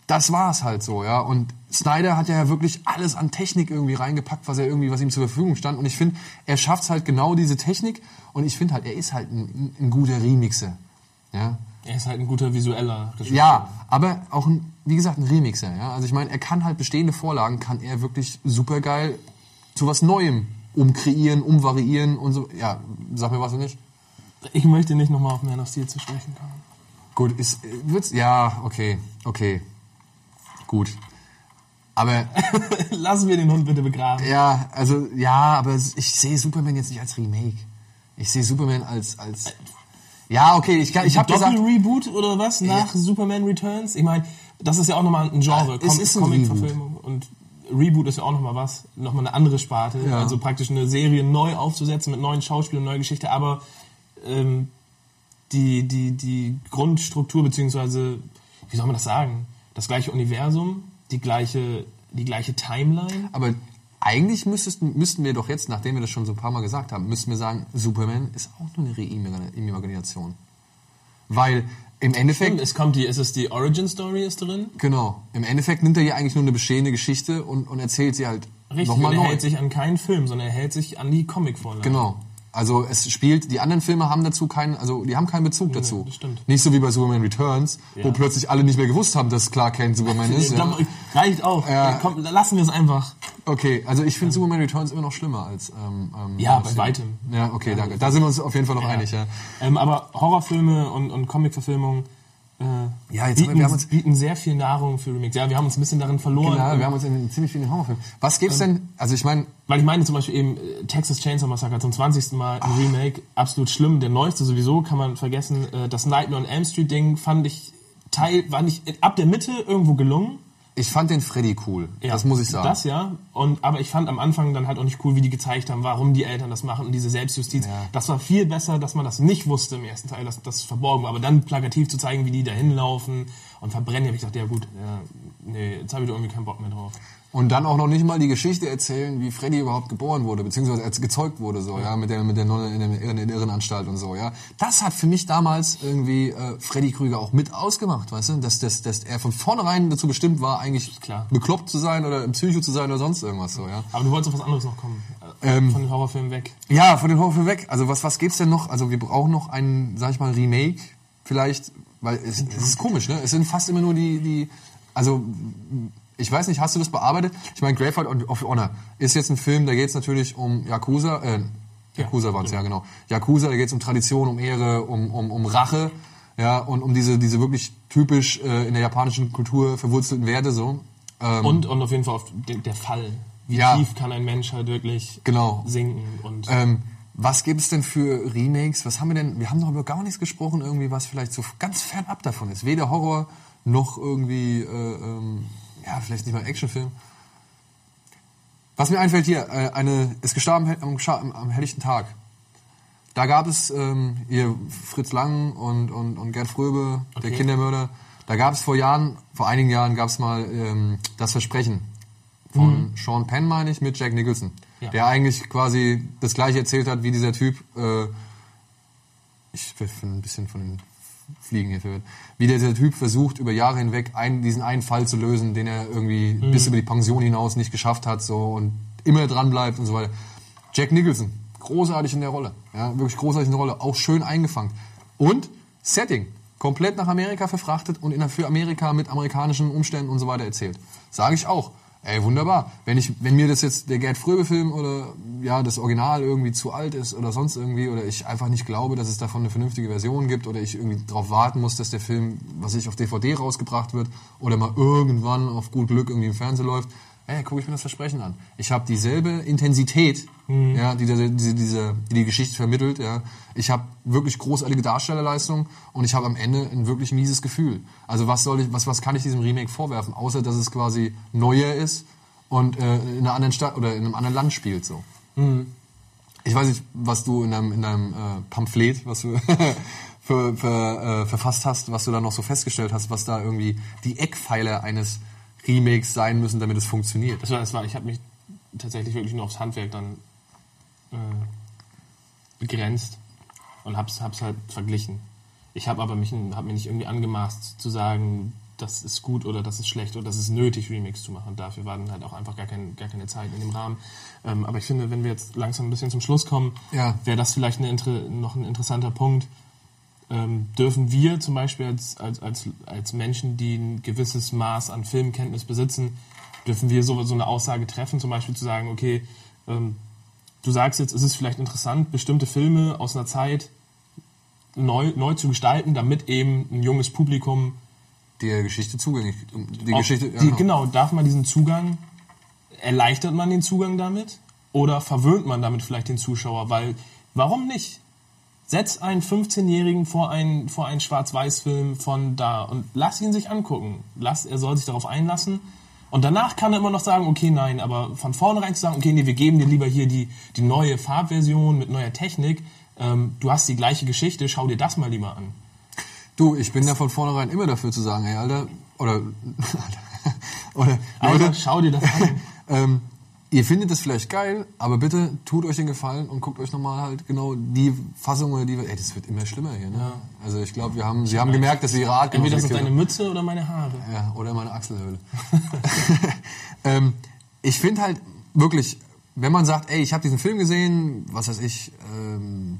das war's halt so, ja. Und Snyder hat ja wirklich alles an Technik irgendwie reingepackt, was er irgendwie, was ihm zur Verfügung stand. Und ich finde, er schafft's halt genau diese Technik. Und ich finde halt, er ist halt ein, ein guter Remixer, ja. Er ist halt ein guter visueller Regisseur. Ja, aber auch ein, wie gesagt, ein Remixer, ja. Also ich meine, er kann halt bestehende Vorlagen, kann er wirklich super geil zu was Neuem umkreieren, umvariieren und so. Ja, sag mir was oder nicht. Ich möchte nicht nochmal auf Man of Steel zu sprechen kommen. Gut, ist, wird's, ja, okay, okay. Gut. Aber Lassen wir den Hund bitte begraben. Ja, also ja, aber ich sehe Superman jetzt nicht als Remake. Ich sehe Superman als als ja, okay, ich ich habe gesagt, Doppel-Reboot oder was nach Superman Returns? Ich meine, das ist ja auch nochmal ein Genre. es ist ein. Comic-Verfilmung. und Reboot ist ja auch nochmal was, nochmal eine andere Sparte. Ja. Also praktisch eine Serie neu aufzusetzen mit neuen Schauspielern, neue Geschichte, aber ähm, die, die, die Grundstruktur, beziehungsweise, wie soll man das sagen? Das gleiche Universum, die gleiche, die gleiche Timeline. Aber eigentlich müsstest, müssten wir doch jetzt, nachdem wir das schon so ein paar Mal gesagt haben, müssten wir sagen, Superman ist auch nur eine Reimagination. Weil im Endeffekt, Es kommt die, ist es die Origin Story ist drin? genau, im Endeffekt nimmt er hier eigentlich nur eine bestehende Geschichte und, und erzählt sie halt Richtig, nochmal und er neu. hält sich an keinen Film, sondern er hält sich an die Comic-Vorlage. Genau. Also es spielt, die anderen Filme haben dazu keinen, also die haben keinen Bezug dazu. das stimmt. Nicht so wie bei Superman Returns, wo Ja. plötzlich alle nicht mehr gewusst haben, dass Clark Kent Superman ist. Ja. Ja. Reicht auch. Ja. Komm, lassen wir es einfach. Okay, also ich finde Superman Returns immer noch schlimmer als ähm, ähm, Ja, bei weitem. Ja, okay, danke. Da sind wir uns auf jeden Fall noch einig, ja. Ähm, aber Horrorfilme und, und Comic-Verfilmungen Ja, jetzt haben wir- bieten, wir haben uns- bieten sehr viel Nahrung für Remakes. Ja, wir haben uns ein bisschen darin verloren. Ja, Ähm, wir haben uns in ziemlich vielen Horrorfilmen. Was gibt's denn? Also ich meine, Weil ich meine zum Beispiel eben äh, Texas Chainsaw Massacre zum 20. Mal ein Remake, absolut schlimm. Der neueste sowieso, kann man vergessen. Äh, Das Nightmare on Elm Street Ding fand ich Teil, war nicht ab der Mitte irgendwo gelungen. Ich fand den Freddy cool. Ja, das muss ich sagen. Das ja. Und, aber ich fand am Anfang dann halt auch nicht cool, wie die gezeigt haben, warum die Eltern das machen und diese Selbstjustiz. Ja. Das war viel besser, dass man das nicht wusste im ersten Teil, dass das verborgen war. Aber dann plakativ zu zeigen, wie die da hinlaufen und verbrennen, habe ich gedacht, ja gut, ja, nee, jetzt habe ich da irgendwie keinen Bock mehr drauf. Und dann auch noch nicht mal die Geschichte erzählen, wie Freddy überhaupt geboren wurde, beziehungsweise als gezeugt wurde, so, ja, mit der, mit der Nonne in der, in der Irrenanstalt und so, ja. Das hat für mich damals irgendwie äh, Freddy Krüger auch mit ausgemacht, weißt du, dass, dass, dass er von vornherein dazu bestimmt war, eigentlich Klar. bekloppt zu sein oder im Psycho zu sein oder sonst irgendwas, so, ja. Aber du wolltest auf was anderes noch kommen. Äh, Ähm, von den Horrorfilmen weg. Ja, von den Horrorfilmen weg. Also was, was gibt's denn noch? Also wir brauchen noch ein, sag ich mal, Remake vielleicht, weil es, es ist komisch, ne? Es sind fast immer nur die, die, also ich weiß nicht, hast du das bearbeitet? Ich meine, Gravefight of Honor ist jetzt ein Film, da geht's natürlich um Yakuza, äh, Yakuza waren's ja genau. Yakuza, da geht's um Tradition, um Ehre, um, um, um Rache, ja, und um diese, diese wirklich typisch äh, in der japanischen Kultur verwurzelten Werte so. Ähm, Und, und auf jeden Fall auf den, der Fall. Wie Ja. tief kann ein Mensch halt wirklich Genau. sinken und Ähm, was gibt es denn für Remakes? Was haben wir denn? Wir haben noch über gar nichts gesprochen, irgendwie, was vielleicht so ganz fernab davon ist. Weder Horror noch irgendwie, äh, ähm, ja, vielleicht nicht mal Actionfilm. Was mir einfällt hier, äh, eine ist gestorben am, am, helllichten Tag. Da gab es ähm, hier Fritz Lang und, und, und Gerd Fröbe, der Okay. Kindermörder. Da gab es vor Jahren, vor einigen Jahren gab es mal ähm, das Versprechen von Sean Penn, meine ich, mit Jack Nicholson. Ja. Der eigentlich quasi das gleiche erzählt hat, wie dieser Typ, äh, ich bin ein bisschen von den Fliegen hier verwirrt, wie dieser Typ versucht, über Jahre hinweg einen, diesen einen Fall zu lösen, den er irgendwie bis über die Pension hinaus nicht geschafft hat, so, und immer dran bleibt und so weiter. Jack Nicholson, großartig in der Rolle, ja, wirklich großartig in der Rolle, auch schön eingefangen. Und Setting, komplett nach Amerika verfrachtet und in, für Amerika mit amerikanischen Umständen und so weiter erzählt. Sage ich auch. Ey, wunderbar. Wenn ich, wenn mir das jetzt der Gerd Fröbe-Film oder ja das Original irgendwie zu alt ist oder sonst irgendwie oder ich einfach nicht glaube, dass es davon eine vernünftige Version gibt oder ich irgendwie darauf warten muss, dass der Film, was ich auf DVD rausgebracht wird oder mal irgendwann auf gut Glück irgendwie im Fernsehen läuft, ey, gucke ich mir das Versprechen an. Ich habe dieselbe Intensität, ja, die, diese, diese, die die Geschichte vermittelt. Ja. Ich habe wirklich großartige Darstellerleistung und ich habe am Ende ein wirklich mieses Gefühl. Also was soll ich, was, was kann ich diesem Remake vorwerfen, außer dass es quasi neuer ist und äh, in einer anderen Stadt oder in einem anderen Land spielt so. Ich weiß nicht, was du in deinem, in deinem äh, Pamphlet, was du für, für, äh, verfasst hast, was du da noch so festgestellt hast, was da irgendwie die Eckpfeiler eines Remakes sein müssen, damit es funktioniert. Das war, das war, ich habe mich tatsächlich wirklich nur aufs Handwerk dann äh, begrenzt und hab's, hab's halt verglichen. Ich habe aber mich, hab mir nicht irgendwie angemaßt zu sagen, das ist gut oder das ist schlecht oder das ist nötig, Remix zu machen. Dafür war dann halt auch einfach gar, kein, gar keine Zeit in dem Rahmen. Ähm, aber ich finde, wenn wir jetzt langsam ein bisschen zum Schluss kommen, Ja. wäre das vielleicht eine, noch ein interessanter Punkt. Ähm, dürfen wir zum Beispiel als, als, als, als Menschen, die ein gewisses Maß an Filmkenntnis besitzen, dürfen wir so, so eine Aussage treffen, zum Beispiel zu sagen, okay, ähm, du sagst jetzt, es ist vielleicht interessant, bestimmte Filme aus einer Zeit neu, neu zu gestalten, damit eben ein junges Publikum Der Geschichte zugänglich. Die Geschichte, ja, die, genau. genau, darf man diesen Zugang, erleichtert man den Zugang damit oder verwöhnt man damit vielleicht den Zuschauer? Weil, warum nicht? Setz einen 15-Jährigen vor einen, vor einen Schwarz-Weiß-Film von da und lass ihn sich angucken. Lass, er soll sich darauf einlassen. Und danach kann er immer noch sagen, okay, nein, aber von vornherein zu sagen, okay, nee, wir geben dir lieber hier die, die neue Farbversion mit neuer Technik, ähm, du hast die gleiche Geschichte, schau dir das mal lieber an. Du, ich bin ja von vornherein immer dafür zu sagen, ey, Alter, oder, oder, Alter, Leute, schau dir das an. ähm, ihr findet es vielleicht geil, aber bitte tut euch den Gefallen und guckt euch nochmal halt genau die Fassung oder die, ey, das wird immer schlimmer hier, ne? Also ich glaube, wir haben, sie haben gemerkt, dass wir ihre Art Entweder das ist deine Mütze oder meine Haare. Ja, oder meine Achselhöhle. ähm, ich finde halt wirklich, wenn man sagt, ey, ich habe diesen Film gesehen, was weiß ich, ähm,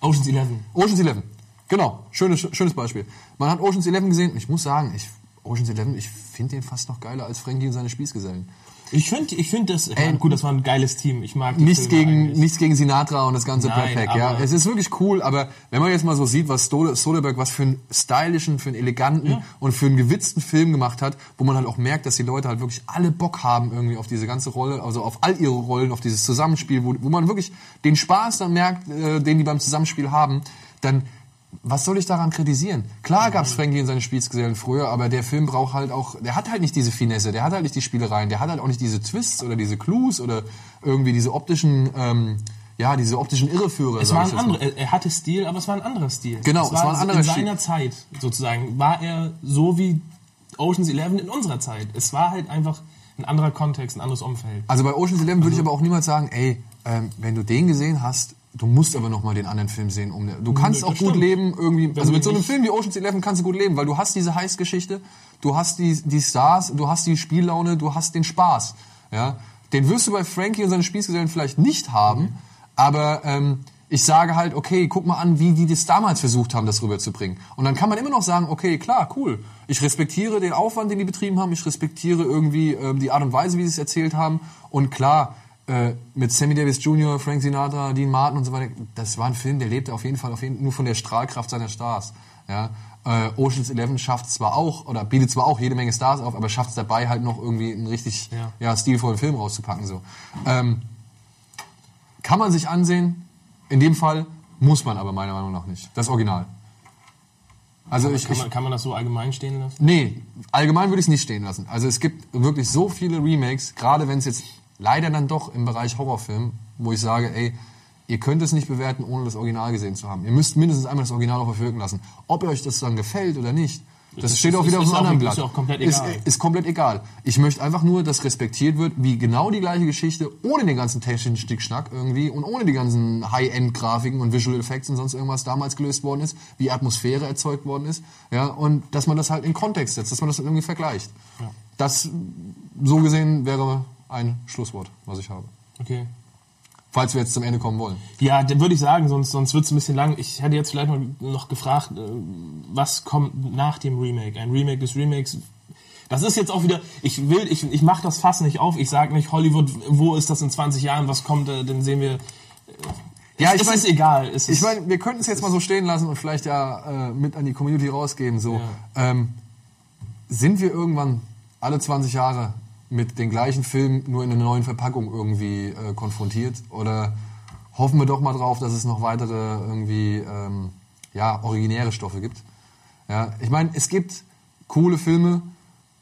Ocean's Eleven. Ocean's Eleven. Genau, schönes, schönes Beispiel. Man hat Ocean's Eleven gesehen und ich muss sagen, ich, Ocean's Eleven, ich finde den fast noch geiler als Frankie und seine Spießgesellen. Ich finde, ich find das, meine, gut, das war ein geiles Team. Ich mag die Nichts Filme gegen, eigentlich. nichts gegen Sinatra und das ganze Nein, Black Pack, ja. Es ist wirklich cool, aber wenn man jetzt mal so sieht, was Soderbergh was für einen stylischen, für einen eleganten und für einen gewitzten Film gemacht hat, wo man halt auch merkt, dass die Leute halt wirklich alle Bock haben irgendwie auf diese ganze Rolle, also auf all ihre Rollen, auf dieses Zusammenspiel, wo, wo man wirklich den Spaß dann merkt, äh, den die beim Zusammenspiel haben, dann was soll ich daran kritisieren? Klar gab's Frankie und seine Spießgesellen früher, aber der Film braucht halt auch, der hat halt nicht diese Finesse, der hat halt nicht die Spielereien, der hat halt auch nicht diese Twists oder diese Clues oder irgendwie diese optischen, ähm, ja, diese optischen Irreführer. Es war ein anderer, er, hatte Stil, aber es war ein anderer Stil. Genau, es es war ein anderer In Stil. seiner Zeit, sozusagen, war er so wie Ocean's Eleven in unserer Zeit. Es war halt einfach ein anderer Kontext, ein anderes Umfeld. Also bei Ocean's Eleven würde ich aber auch niemals sagen, ey, ähm, wenn du den gesehen hast, du musst aber noch mal den anderen Film sehen. Um, du kannst das auch gut stimmt. leben irgendwie. also du mit so einem Film wie Ocean's Eleven kannst du gut leben, weil du hast diese Heißgeschichte, du hast die, die Stars, du hast die Spiellaune, du hast den Spaß. Ja, den wirst du bei Frankie und seine Spießgesellen vielleicht nicht haben, aber ähm, ich sage halt, okay, guck mal an, wie die das damals versucht haben, das rüberzubringen. Und dann kann man immer noch sagen, okay, klar, cool. Ich respektiere den Aufwand, den die betrieben haben. Ich respektiere irgendwie ähm, die Art und Weise, wie sie es erzählt haben. Und klar, äh, mit Sammy Davis Jr., Frank Sinatra, Dean Martin und so weiter, das war ein Film, der lebte auf jeden Fall auf jeden, nur von der Strahlkraft seiner Stars. Ja? Äh, Ocean's Eleven schafft zwar auch, oder bietet zwar auch jede Menge Stars auf, aber schafft es dabei halt noch irgendwie einen richtig Ja. ja. stilvollen Film rauszupacken. So. Ähm, kann man sich ansehen. In dem Fall muss man aber meiner Meinung nach nicht. Das Original. Also ich, kann, man, kann man das so allgemein stehen lassen? nee, allgemein würde ich es nicht stehen lassen. Also es gibt wirklich so viele Remakes, gerade wenn es jetzt leider dann doch im Bereich Horrorfilm, wo ich sage, ey, ihr könnt es nicht bewerten, ohne das Original gesehen zu haben. Ihr müsst mindestens einmal das Original auch verwirken lassen. Ob euch das dann gefällt oder nicht, das, Das steht ist- auch wieder ist- auf ist einem anderen ist Blatt. auch komplett Ist, egal. ist komplett egal. Ich möchte einfach nur, dass respektiert wird, wie genau die gleiche Geschichte, ohne den ganzen technischen Stickschnack irgendwie und ohne die ganzen High-End-Grafiken und Visual Effects und sonst irgendwas damals gelöst worden ist, wie Atmosphäre erzeugt worden ist, ja, und dass man das halt in Kontext setzt, dass man das irgendwie vergleicht. Das, so gesehen, wäre ein Schlusswort, was ich habe. Okay. Falls wir jetzt zum Ende kommen wollen. Ja, dann würde ich sagen, sonst, sonst wird es ein bisschen lang. Ich hätte jetzt vielleicht noch, noch gefragt, äh, was kommt nach dem Remake? Ein Remake des Remakes. Das ist jetzt auch wieder, ich will, ich, ich mache das Fass nicht auf. Ich sage nicht, Hollywood, wo ist das in 20 Jahren, was kommt, äh, dann sehen wir. Äh, Ja, ich es mein- ist egal. Es Ich meine, wir könnten es jetzt mal so stehen lassen und vielleicht ja äh, mit an die Community rausgeben. So, ähm, sind wir irgendwann alle 20 Jahre mit den gleichen Filmen nur in einer neuen Verpackung irgendwie äh, konfrontiert? Oder hoffen wir doch mal drauf, dass es noch weitere irgendwie ähm, ja, originäre Stoffe gibt? Ja, ich meine, es gibt coole Filme,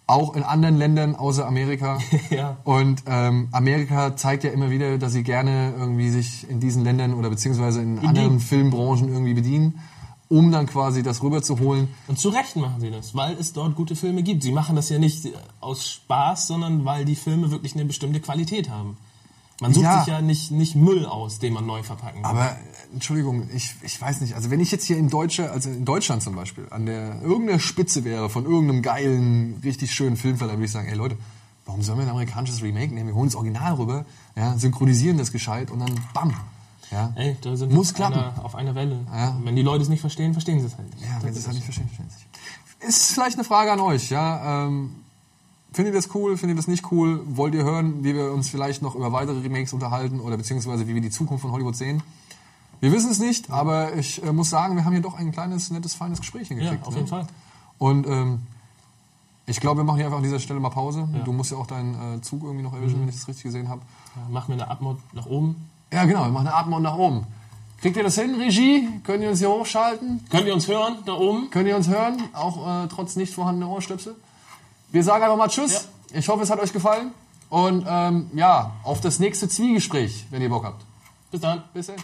auch in anderen Ländern außer Amerika. Ja. Und ähm, Amerika zeigt ja immer wieder, dass sie gerne irgendwie sich in diesen Ländern oder beziehungsweise in anderen Filmbranchen irgendwie bedienen, um dann quasi das rüberzuholen. und zu Recht machen sie das, weil es dort gute Filme gibt. Sie machen das ja nicht äh, aus Spaß, sondern weil die Filme wirklich eine bestimmte Qualität haben. Man sucht Ja. sich ja nicht, nicht Müll aus, den man neu verpacken will. Aber Entschuldigung, ich, ich weiß nicht. Also wenn ich jetzt hier in Deutsche, also in Deutschland zum Beispiel, an der irgendeiner Spitze wäre von irgendeinem geilen, richtig schönen Filmverleih, würde ich sagen, ey Leute, warum sollen wir ein amerikanisches Remake nehmen? Wir holen das Original rüber, ja, synchronisieren das gescheit und dann bam. Ja. Ey, da sind Muss wir auf klappen. einer, auf einer Welle. Ja. Wenn die Leute es nicht verstehen, verstehen sie es halt nicht. Ja, Das wenn Sie es halt nicht verstehen, verstehen Sie es nicht. Ist vielleicht eine Frage an euch, ja. Ähm, findet ihr das cool, findet ihr das nicht cool? Wollt ihr hören, wie wir uns vielleicht noch über weitere Remakes unterhalten oder beziehungsweise wie wir die Zukunft von Hollywood sehen? Wir wissen es nicht, aber ich äh, muss sagen, wir haben hier doch ein kleines, nettes, feines Gespräch Ja, hingekriegt. auf ne? jeden Fall. Und ähm, ich glaube, wir machen hier einfach an dieser Stelle mal Pause. Du musst ja auch deinen äh, Zug irgendwie noch erwischen, wenn ich das richtig gesehen habe. Ja, Machen wir eine Abmod nach oben. Ja, genau, wir machen eine Atmung nach oben. Kriegt ihr das hin, Regie? Könnt ihr uns hier hochschalten? Könnt ihr uns hören, da oben? Könnt ihr uns hören? Auch äh, trotz nicht vorhandener Ohrstöpsel? Wir sagen einfach mal Tschüss. Ich hoffe, es hat euch gefallen. Und ähm, ja, auf das nächste Zwiegespräch, wenn ihr Bock habt. Bis dann. Bis dann.